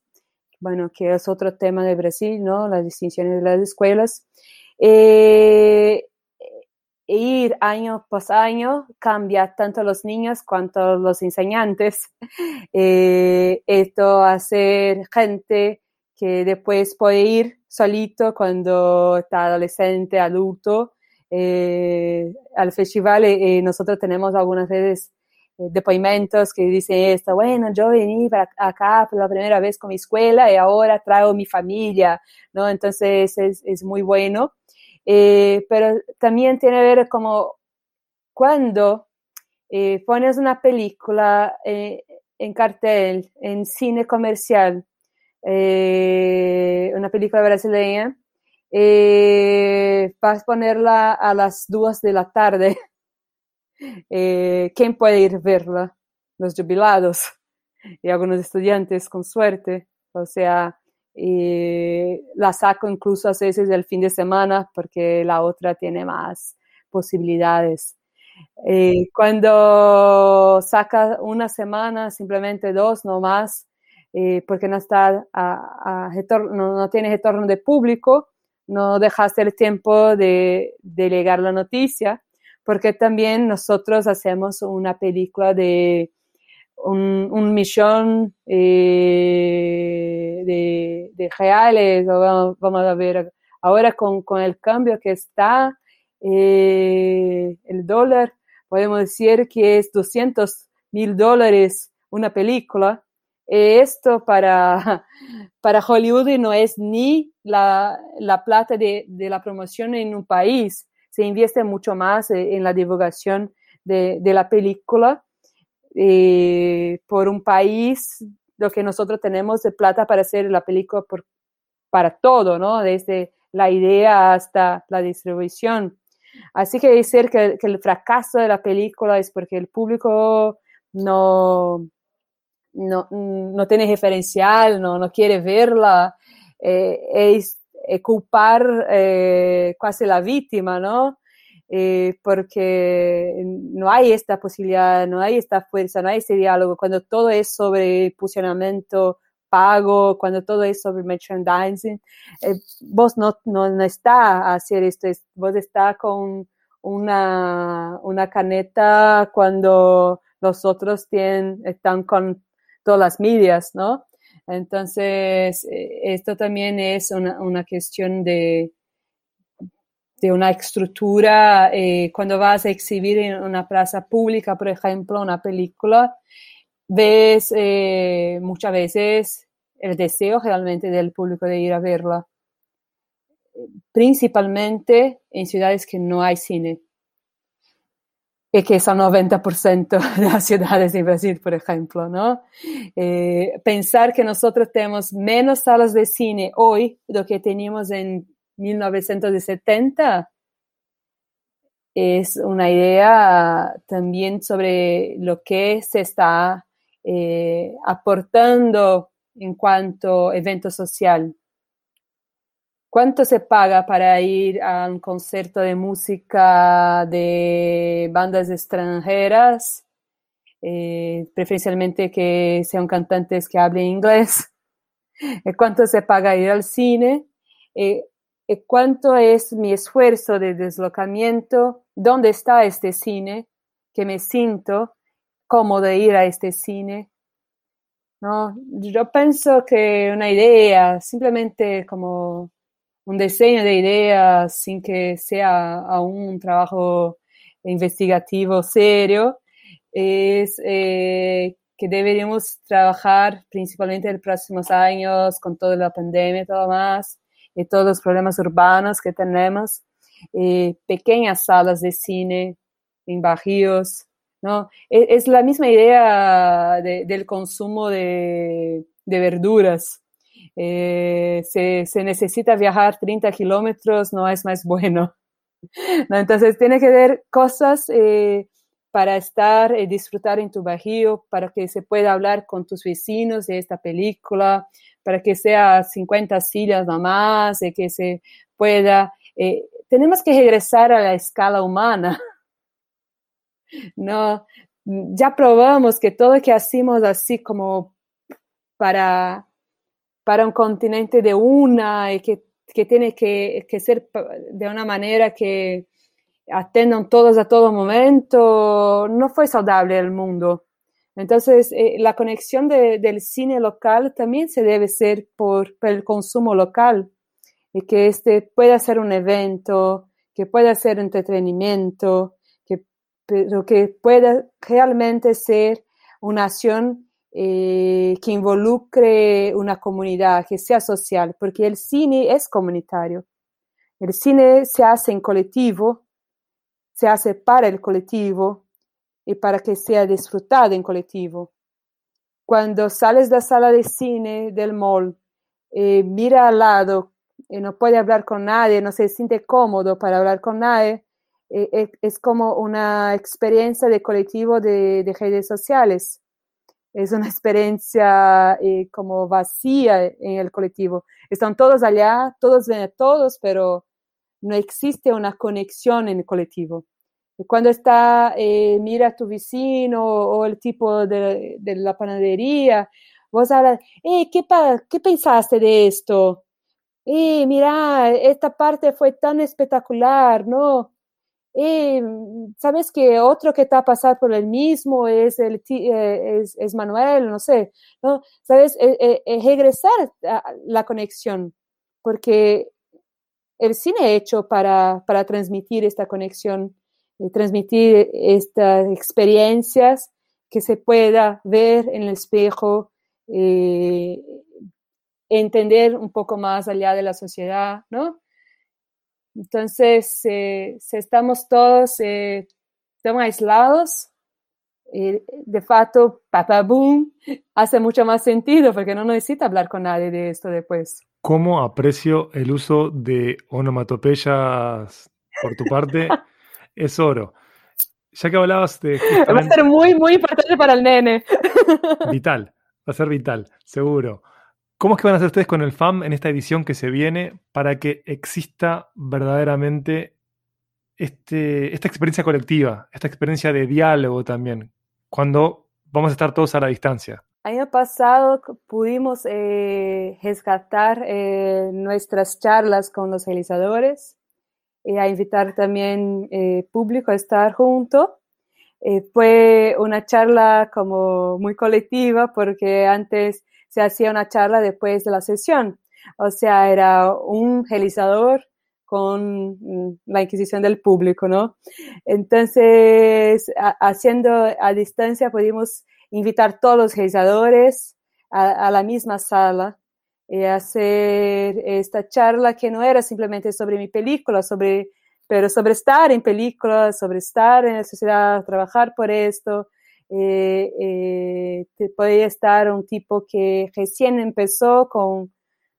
bueno, que es otro tema de Brasil, ¿no? Las distinciones de las escuelas. Ir año por año cambia tanto los niños cuanto los enseñantes. esto hacer gente que después puede ir solito cuando está adolescente, adulto, eh, al festival eh, nosotros tenemos algunas veces eh, depoimentos que dicen esto, bueno, yo vení para acá por la primera vez con mi escuela y ahora traigo mi familia, ¿no? Entonces es, es muy bueno. Pero también tiene que ver como cuando pones una película en cartel, en cine comercial, eh, una película brasileña, eh, vas a ponerla a las 2 de la tarde. Eh, ¿Quién puede ir a verla? Los jubilados y algunos estudiantes con suerte. O sea, la saco incluso a veces del fin de semana porque la otra tiene más posibilidades. cuando saca una semana, simplemente dos, no más, eh, porque no, está a, no, tienes retorno de público, no dejaste el tiempo de delegar la noticia, porque también nosotros hacemos una película de un, millón eh, de, reales, vamos, a ver, ahora con, el cambio que está eh, el dólar, podemos decir que es 200 mil dólares una película, esto para, para Hollywood no es ni la, la plata de, de, la promoción en un país, se invierte mucho más en la divulgación de, de la película eh, por un país, lo que nosotros tenemos de plata para hacer la película para todo, ¿no? Desde la idea hasta la distribución. Así que decir que, el fracaso de la película es porque el público no, no, no tiene referencial, no, no quiere verla, eh, es, culpar eh, casi la víctima, ¿no? Eh, porque no hay esta posibilidad, no hay esta fuerza, no hay ese diálogo, cuando todo es sobre posicionamiento pago, cuando todo es sobre merchandising, vos no, no, no está a hacer esto, vos está con una, una caneta cuando los otros tienen, están con todas las medias, ¿no? Entonces, eh, esto también es una, una cuestión de, de una estructura. Eh, cuando vas a exhibir en una plaza pública, por ejemplo, una película, ves eh, muchas veces el deseo realmente del público de ir a verla, principalmente en ciudades que no hay cine y que son 90% de las ciudades de Brasil, por ejemplo, ¿no? Eh, pensar que nosotros tenemos menos salas de cine hoy de lo que teníamos en 1970 es una idea también sobre lo que se está eh, aportando en cuanto a evento social. ¿Cuánto se paga para ir a un concierto de música de bandas extranjeras? Eh, preferencialmente que sean cantantes que hablen inglés. ¿Cuánto se paga ir al cine? Eh, ¿Cuánto es mi esfuerzo de deslocamiento? ¿Dónde está este cine? Que me siento cómodo de ir a este cine. ¿no? Yo pienso que una idea, simplemente como un diseño de ideas sin que sea aún un trabajo investigativo serio, es eh, que deberíamos trabajar principalmente en los próximos años con toda la pandemia y todo más, y todos los problemas urbanos que tenemos, pequeñas salas de cine en bajíos, ¿no? E, es, la misma idea del consumo de, de verduras. Eh, se, necesita viajar 30 kilómetros, no es más bueno. Entonces, tiene que ver cosas eh, para estar y eh, disfrutar en tu bajío, para que se pueda hablar con tus vecinos de esta película, para que sea 50 sillas nomás, y que se pueda... tenemos que regresar a la escala humana. No, ya probamos que todo lo que hacemos así como para para un continente de una y que, que tiene que, que, ser de una manera que atendan todos a todo momento, no fue saludable el mundo. Entonces, eh, la conexión de, del cine local también se debe ser por, por, el consumo local y que este pueda ser un evento, que pueda ser entretenimiento, que, pero que pueda realmente ser una acción eh, que involucre una comunidad, que sea social, porque el cine es comunitario. El cine se hace en colectivo, se hace para el colectivo y para que sea disfrutado en colectivo. Cuando sales de la sala de cine del mall, eh, mira al lado y no puede hablar con nadie, no se siente cómodo para hablar con nadie, eh, es como una experiencia de colectivo de redes sociales es una experiencia eh, como vacía en el colectivo. Están todos allá, todos ven a todos, pero no existe una conexión en el colectivo. cuando está, eh, mira a tu vecino o el tipo de, la panadería, vos hablas, eh, ¿qué, ¿qué pensaste de esto? Eh, mira, esta parte fue tan espectacular, ¿no? Y sabes que otro que está pasando por el mismo es, el, eh, es, es, Manuel, no sé, ¿no? Sabes, eh, eh, regresar a la conexión, porque el cine hecho para, para transmitir esta conexión, transmitir estas experiencias que se pueda ver en el espejo, entender un poco más allá de la sociedad, ¿no? Entonces, eh, si estamos todos eh, tan aislados, eh, de facto, papá boom hace mucho más sentido porque no necesita hablar con nadie de esto después. ¿Cómo aprecio el uso de onomatopeyas por tu parte? es oro. Ya que hablabas de... Va a ser muy, muy importante para el nene. Vital, va a ser vital, seguro. ¿Cómo es que van a hacer ustedes con el FAM en esta edición que se viene para que exista verdaderamente este, esta experiencia colectiva, esta experiencia de diálogo también, cuando vamos a estar todos a la distancia? Año pasado pudimos eh, rescatar eh, nuestras charlas con los realizadores y a invitar también eh, público a estar junto. fue una charla como muy colectiva porque antes se hacía una charla después de la sesión. O sea, era un realizador con mm, la inquisición del público, ¿no? Entonces, haciendo a distancia, pudimos invitar todos los realizadores a, la misma sala y hacer esta charla que no era simplemente sobre mi película, sobre, pero sobre estar en películas, sobre estar en la sociedad, trabajar por esto, eh, eh, podría estar un tipo que recién empezó con,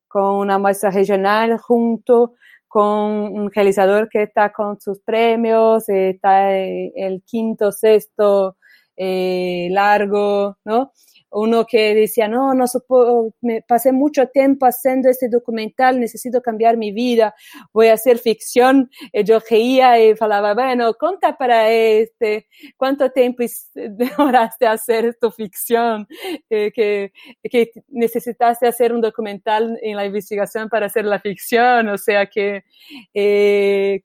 con una muestra regional junto con un realizador que está con sus premios, está el quinto, sexto eh, largo, ¿no? uno que decía, no, no me pasé mucho tiempo haciendo este documental, necesito cambiar mi vida, voy a hacer ficción. Y yo reía y falaba, bueno, conta para este, ¿cuánto tiempo demoraste a hacer tu ficción? Eh, que, que necesitaste hacer un documental en la investigación para hacer la ficción, o sea que eh,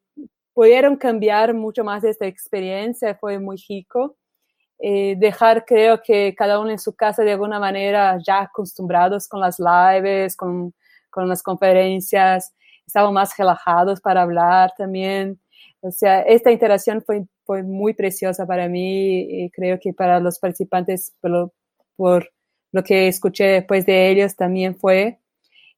pudieron cambiar mucho más esta experiencia, fue muy rico. Eh, dejar, creo que cada uno en su casa de alguna manera ya acostumbrados con las lives, con, con las conferencias, estaban más relajados para hablar también. O sea, esta interacción fue, fue muy preciosa para mí y creo que para los participantes, por lo, por lo que escuché después de ellos, también fue.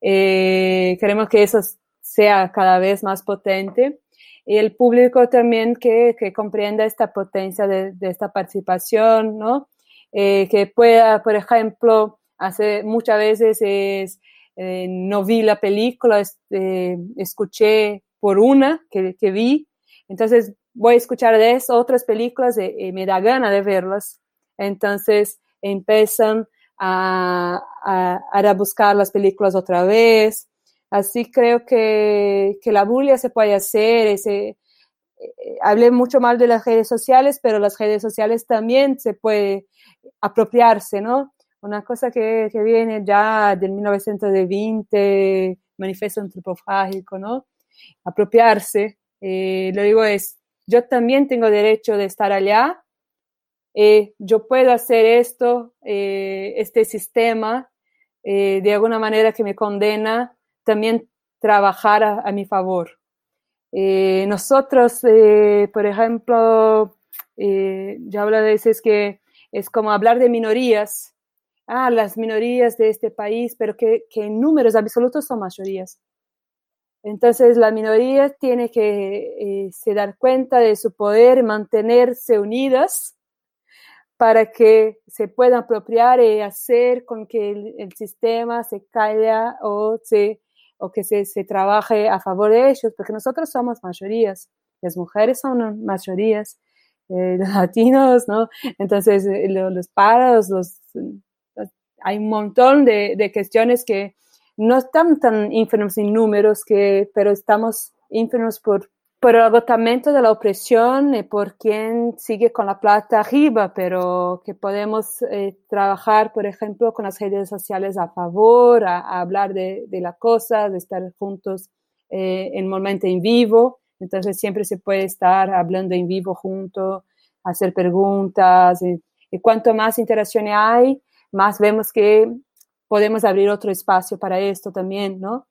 Eh, queremos que eso sea cada vez más potente y el público también que, que comprenda esta potencia de, de esta participación, ¿no? Eh, que pueda, por ejemplo, hace muchas veces es, eh, no vi la película, este, escuché por una que, que, vi, entonces voy a escuchar de eso otras películas y, me da gana de verlas. Entonces empiezan a, a, a buscar las películas otra vez, Así creo que, que la bulia se puede hacer. Ese, eh, hablé mucho mal de las redes sociales, pero las redes sociales también se puede apropiarse, ¿no? Una cosa que, que viene ya del 1920, manifiesto antropofágico, ¿no? Apropiarse. Eh, lo digo es, yo también tengo derecho de estar allá, eh, yo puedo hacer esto, eh, este sistema, eh, de alguna manera que me condena también trabajar a, mi favor. Eh, nosotros, eh, por ejemplo, eh, ya hablo a veces que es como hablar de minorías, ah, las minorías de este país, pero que, que en números absolutos son mayorías. Entonces, la minoría tiene que se dar cuenta de su poder, mantenerse unidas para que se puedan apropiar y hacer con que el, el sistema se caiga o se o que se, se, trabaje a favor de ellos, porque nosotros somos mayorías, las mujeres son mayorías, eh, los latinos, ¿no? Entonces, eh, los, los paros, los, hay un montón de, de, cuestiones que no están tan ínfimos en números, que, pero estamos ínfimos por, por el agotamiento de la opresión y por quien sigue con la plata arriba, pero que podemos eh, trabajar, por ejemplo, con las redes sociales a favor, a, a hablar de, de, la cosa, de estar juntos eh, en momento en vivo. Entonces siempre se puede estar hablando en vivo junto, hacer preguntas. Y, y cuanto más interacción hay, más vemos que podemos abrir otro espacio para esto también, ¿no?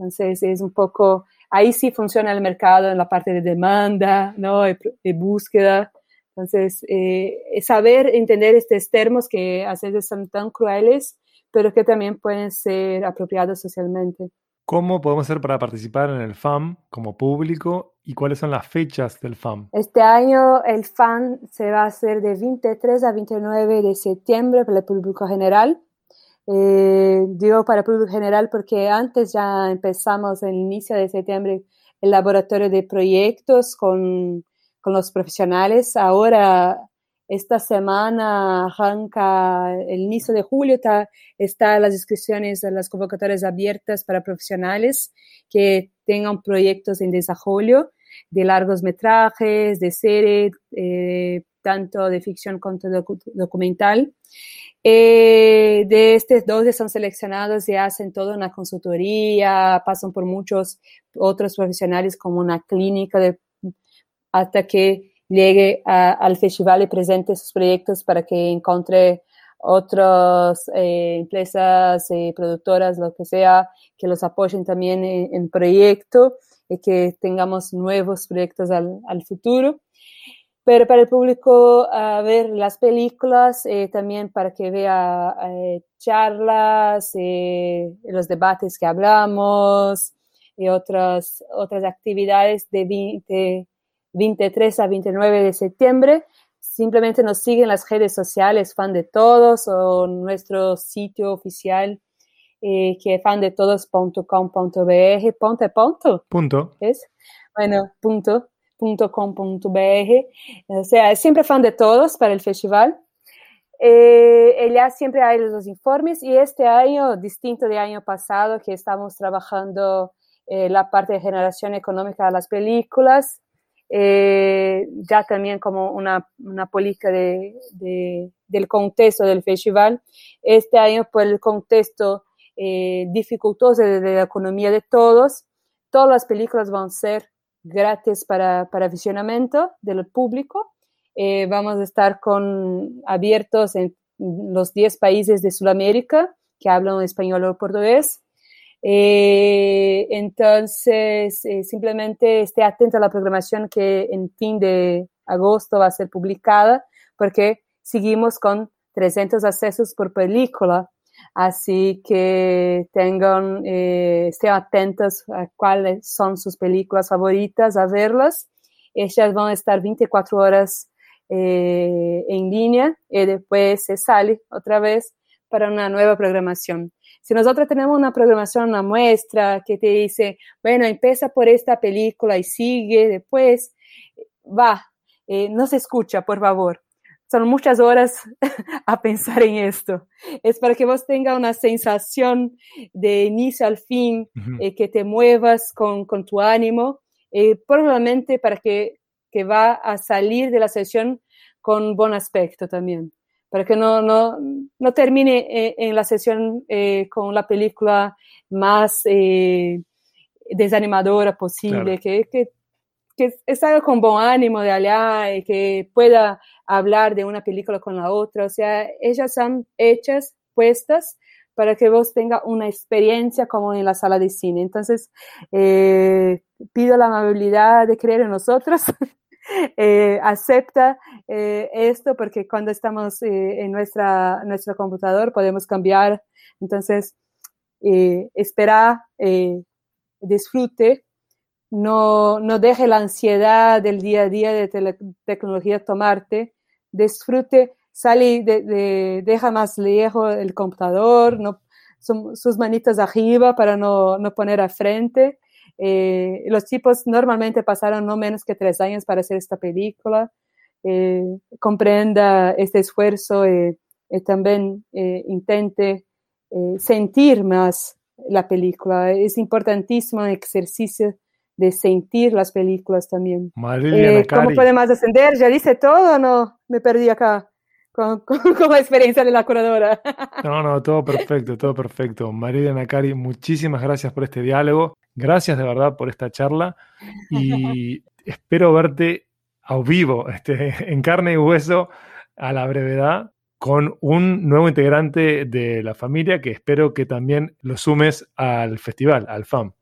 Entonces es un poco ahí sí funciona el mercado en la parte de demanda, ¿no? De, de búsqueda. Entonces, eh, saber entender estos términos que a veces son tan crueles, pero que también pueden ser apropiados socialmente. ¿Cómo podemos hacer para participar en el FAM como público y cuáles son las fechas del FAM? Este año el FAM se va a hacer de 23 a 29 de septiembre para el público general. Eh, digo para público general porque antes ya empezamos el inicio de septiembre el laboratorio de proyectos con, con los profesionales. Ahora, esta semana arranca el inicio de julio, está, está las inscripciones, las convocatorias abiertas para profesionales que tengan proyectos en desarrollo de largos metrajes, de serie, eh, tanto de ficción como docu documental. Eh, de estos dos son seleccionados y hacen toda una consultoría, pasan por muchos otros profesionales como una clínica de, hasta que llegue al festival y presente sus proyectos para que encuentre otras eh, empresas, eh, productoras, lo que sea, que los apoyen también en el proyecto y que tengamos nuevos proyectos al, futuro pero para el público a ver las películas, eh, también para que vea eh, charlas, eh, los debates que hablamos y otras, otras actividades de 20, 23 a 29 de septiembre. Simplemente nos siguen las redes sociales, fan de todos, o nuestro sitio oficial eh, que es fandetodos.com.br, punto, punto. Punto. ¿Es? Bueno, punto, punto O sea, es siempre fan de todos para el festival. Eh, ella siempre hay los informes y este año, distinto de año pasado, que estamos trabajando eh, la parte de generación económica de las películas, eh, ya también como una, una política de, del contexto del festival. Este año, por el contexto eh, dificultoso de, la economía de todos, todas las películas van a ser gratis para, para visionamiento del público. Eh, vamos a estar con, abiertos en los 10 países de Sudamérica que hablan español o portugués. Eh, entonces, eh, simplemente esté atento a la programación que en fin de agosto va a ser publicada, porque seguimos con 300 accesos por película. Así que tengan, eh, estén atentos a cuáles son sus películas favoritas, a verlas. Ellas van a estar 24 horas en línea y después se sale otra vez para una nueva programación. Si nosotros tenemos una programación, una muestra que te dice, bueno, empieza por esta película y sigue después, va, eh, no se escucha, por favor. Son muchas horas a pensar en esto. Es para que vos tengas una sensación de inicio al fin, eh, que te muevas con, con tu ánimo, eh, probablemente para que, que va a salir de la sesión con buen aspecto también. Para que no, no, no termine eh, en, la sesión eh, con la película más desanimadora posible, que, que, que salga con buen ánimo de allá y que pueda hablar de una película con la otra. O sea, ellas son hechas, puestas para que vos tenga una experiencia como en la sala de cine. Entonces, pido la amabilidad de creer en nosotros Eh, acepta eh, esto porque cuando estamos eh, en nuestra, nuestro computador podemos cambiar. Entonces, espera, disfrute, no, no deje la ansiedad del día a día de tecnología tomarte, disfrute, sale, de, deja más lejos el computador, no, sus manitas arriba para no, no poner a frente eh, los tipos normalmente pasaron no menos que tres años para hacer esta película. Eh, comprenda este esfuerzo y, también eh, intente sentir más la película. Es importantísimo el ejercicio de sentir las películas también. ¿Cómo puede más ascender? ¿Ya dice todo o no? Me perdí acá. Con, con, la experiencia de la curadora. No, no, todo perfecto, todo perfecto. María Nakari, muchísimas gracias por este diálogo. Gracias de verdad por esta charla y espero verte a vivo, este, en carne y hueso, a la brevedad, con un nuevo integrante de la familia que espero que también lo sumes al festival, al FAM.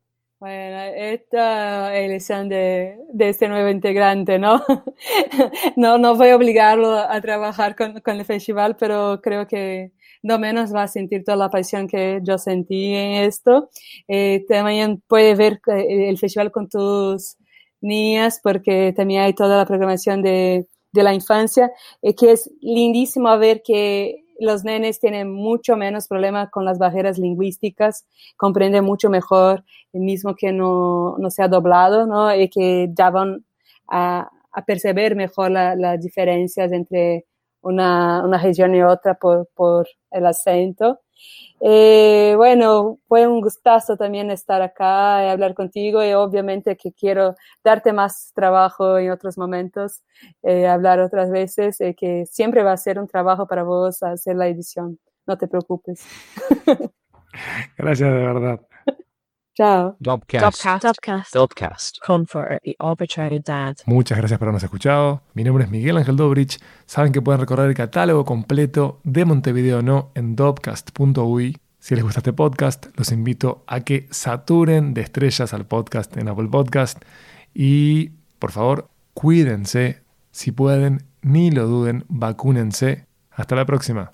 Bueno, esta elección de, de este nuevo integrante, ¿no? no, no voy a obligarlo a trabajar con, con el festival, pero creo que no menos va a sentir toda la pasión que yo sentí en esto. Eh, también puede ver eh, el festival con tus niñas porque también hay toda la programación de, de la infancia, eh, que es lindísimo ver que los nenes tienen mucho menos problemas con las barreras lingüísticas, comprenden mucho mejor, el mismo que no, no se ha doblado, ¿no? Y que ya van a, a percibir mejor las diferencias entre una, una región y otra por, por el acento. Eh, bueno, fue un gustazo también estar acá y hablar contigo y obviamente que quiero darte más trabajo en otros momentos, eh, hablar otras veces, eh, que siempre va a ser un trabajo para vos hacer la edición, no te preocupes. Gracias de verdad. Chao. Dopcast. Dopcast. Dopcast. Muchas gracias por habernos escuchado. Mi nombre es Miguel Ángel Dobrich. Saben que pueden recorrer el catálogo completo de Montevideo No en dopcast.ui. Si les gusta este podcast, los invito a que saturen de estrellas al podcast en Apple Podcast. Y, por favor, cuídense. Si pueden, ni lo duden, vacúnense. Hasta la próxima.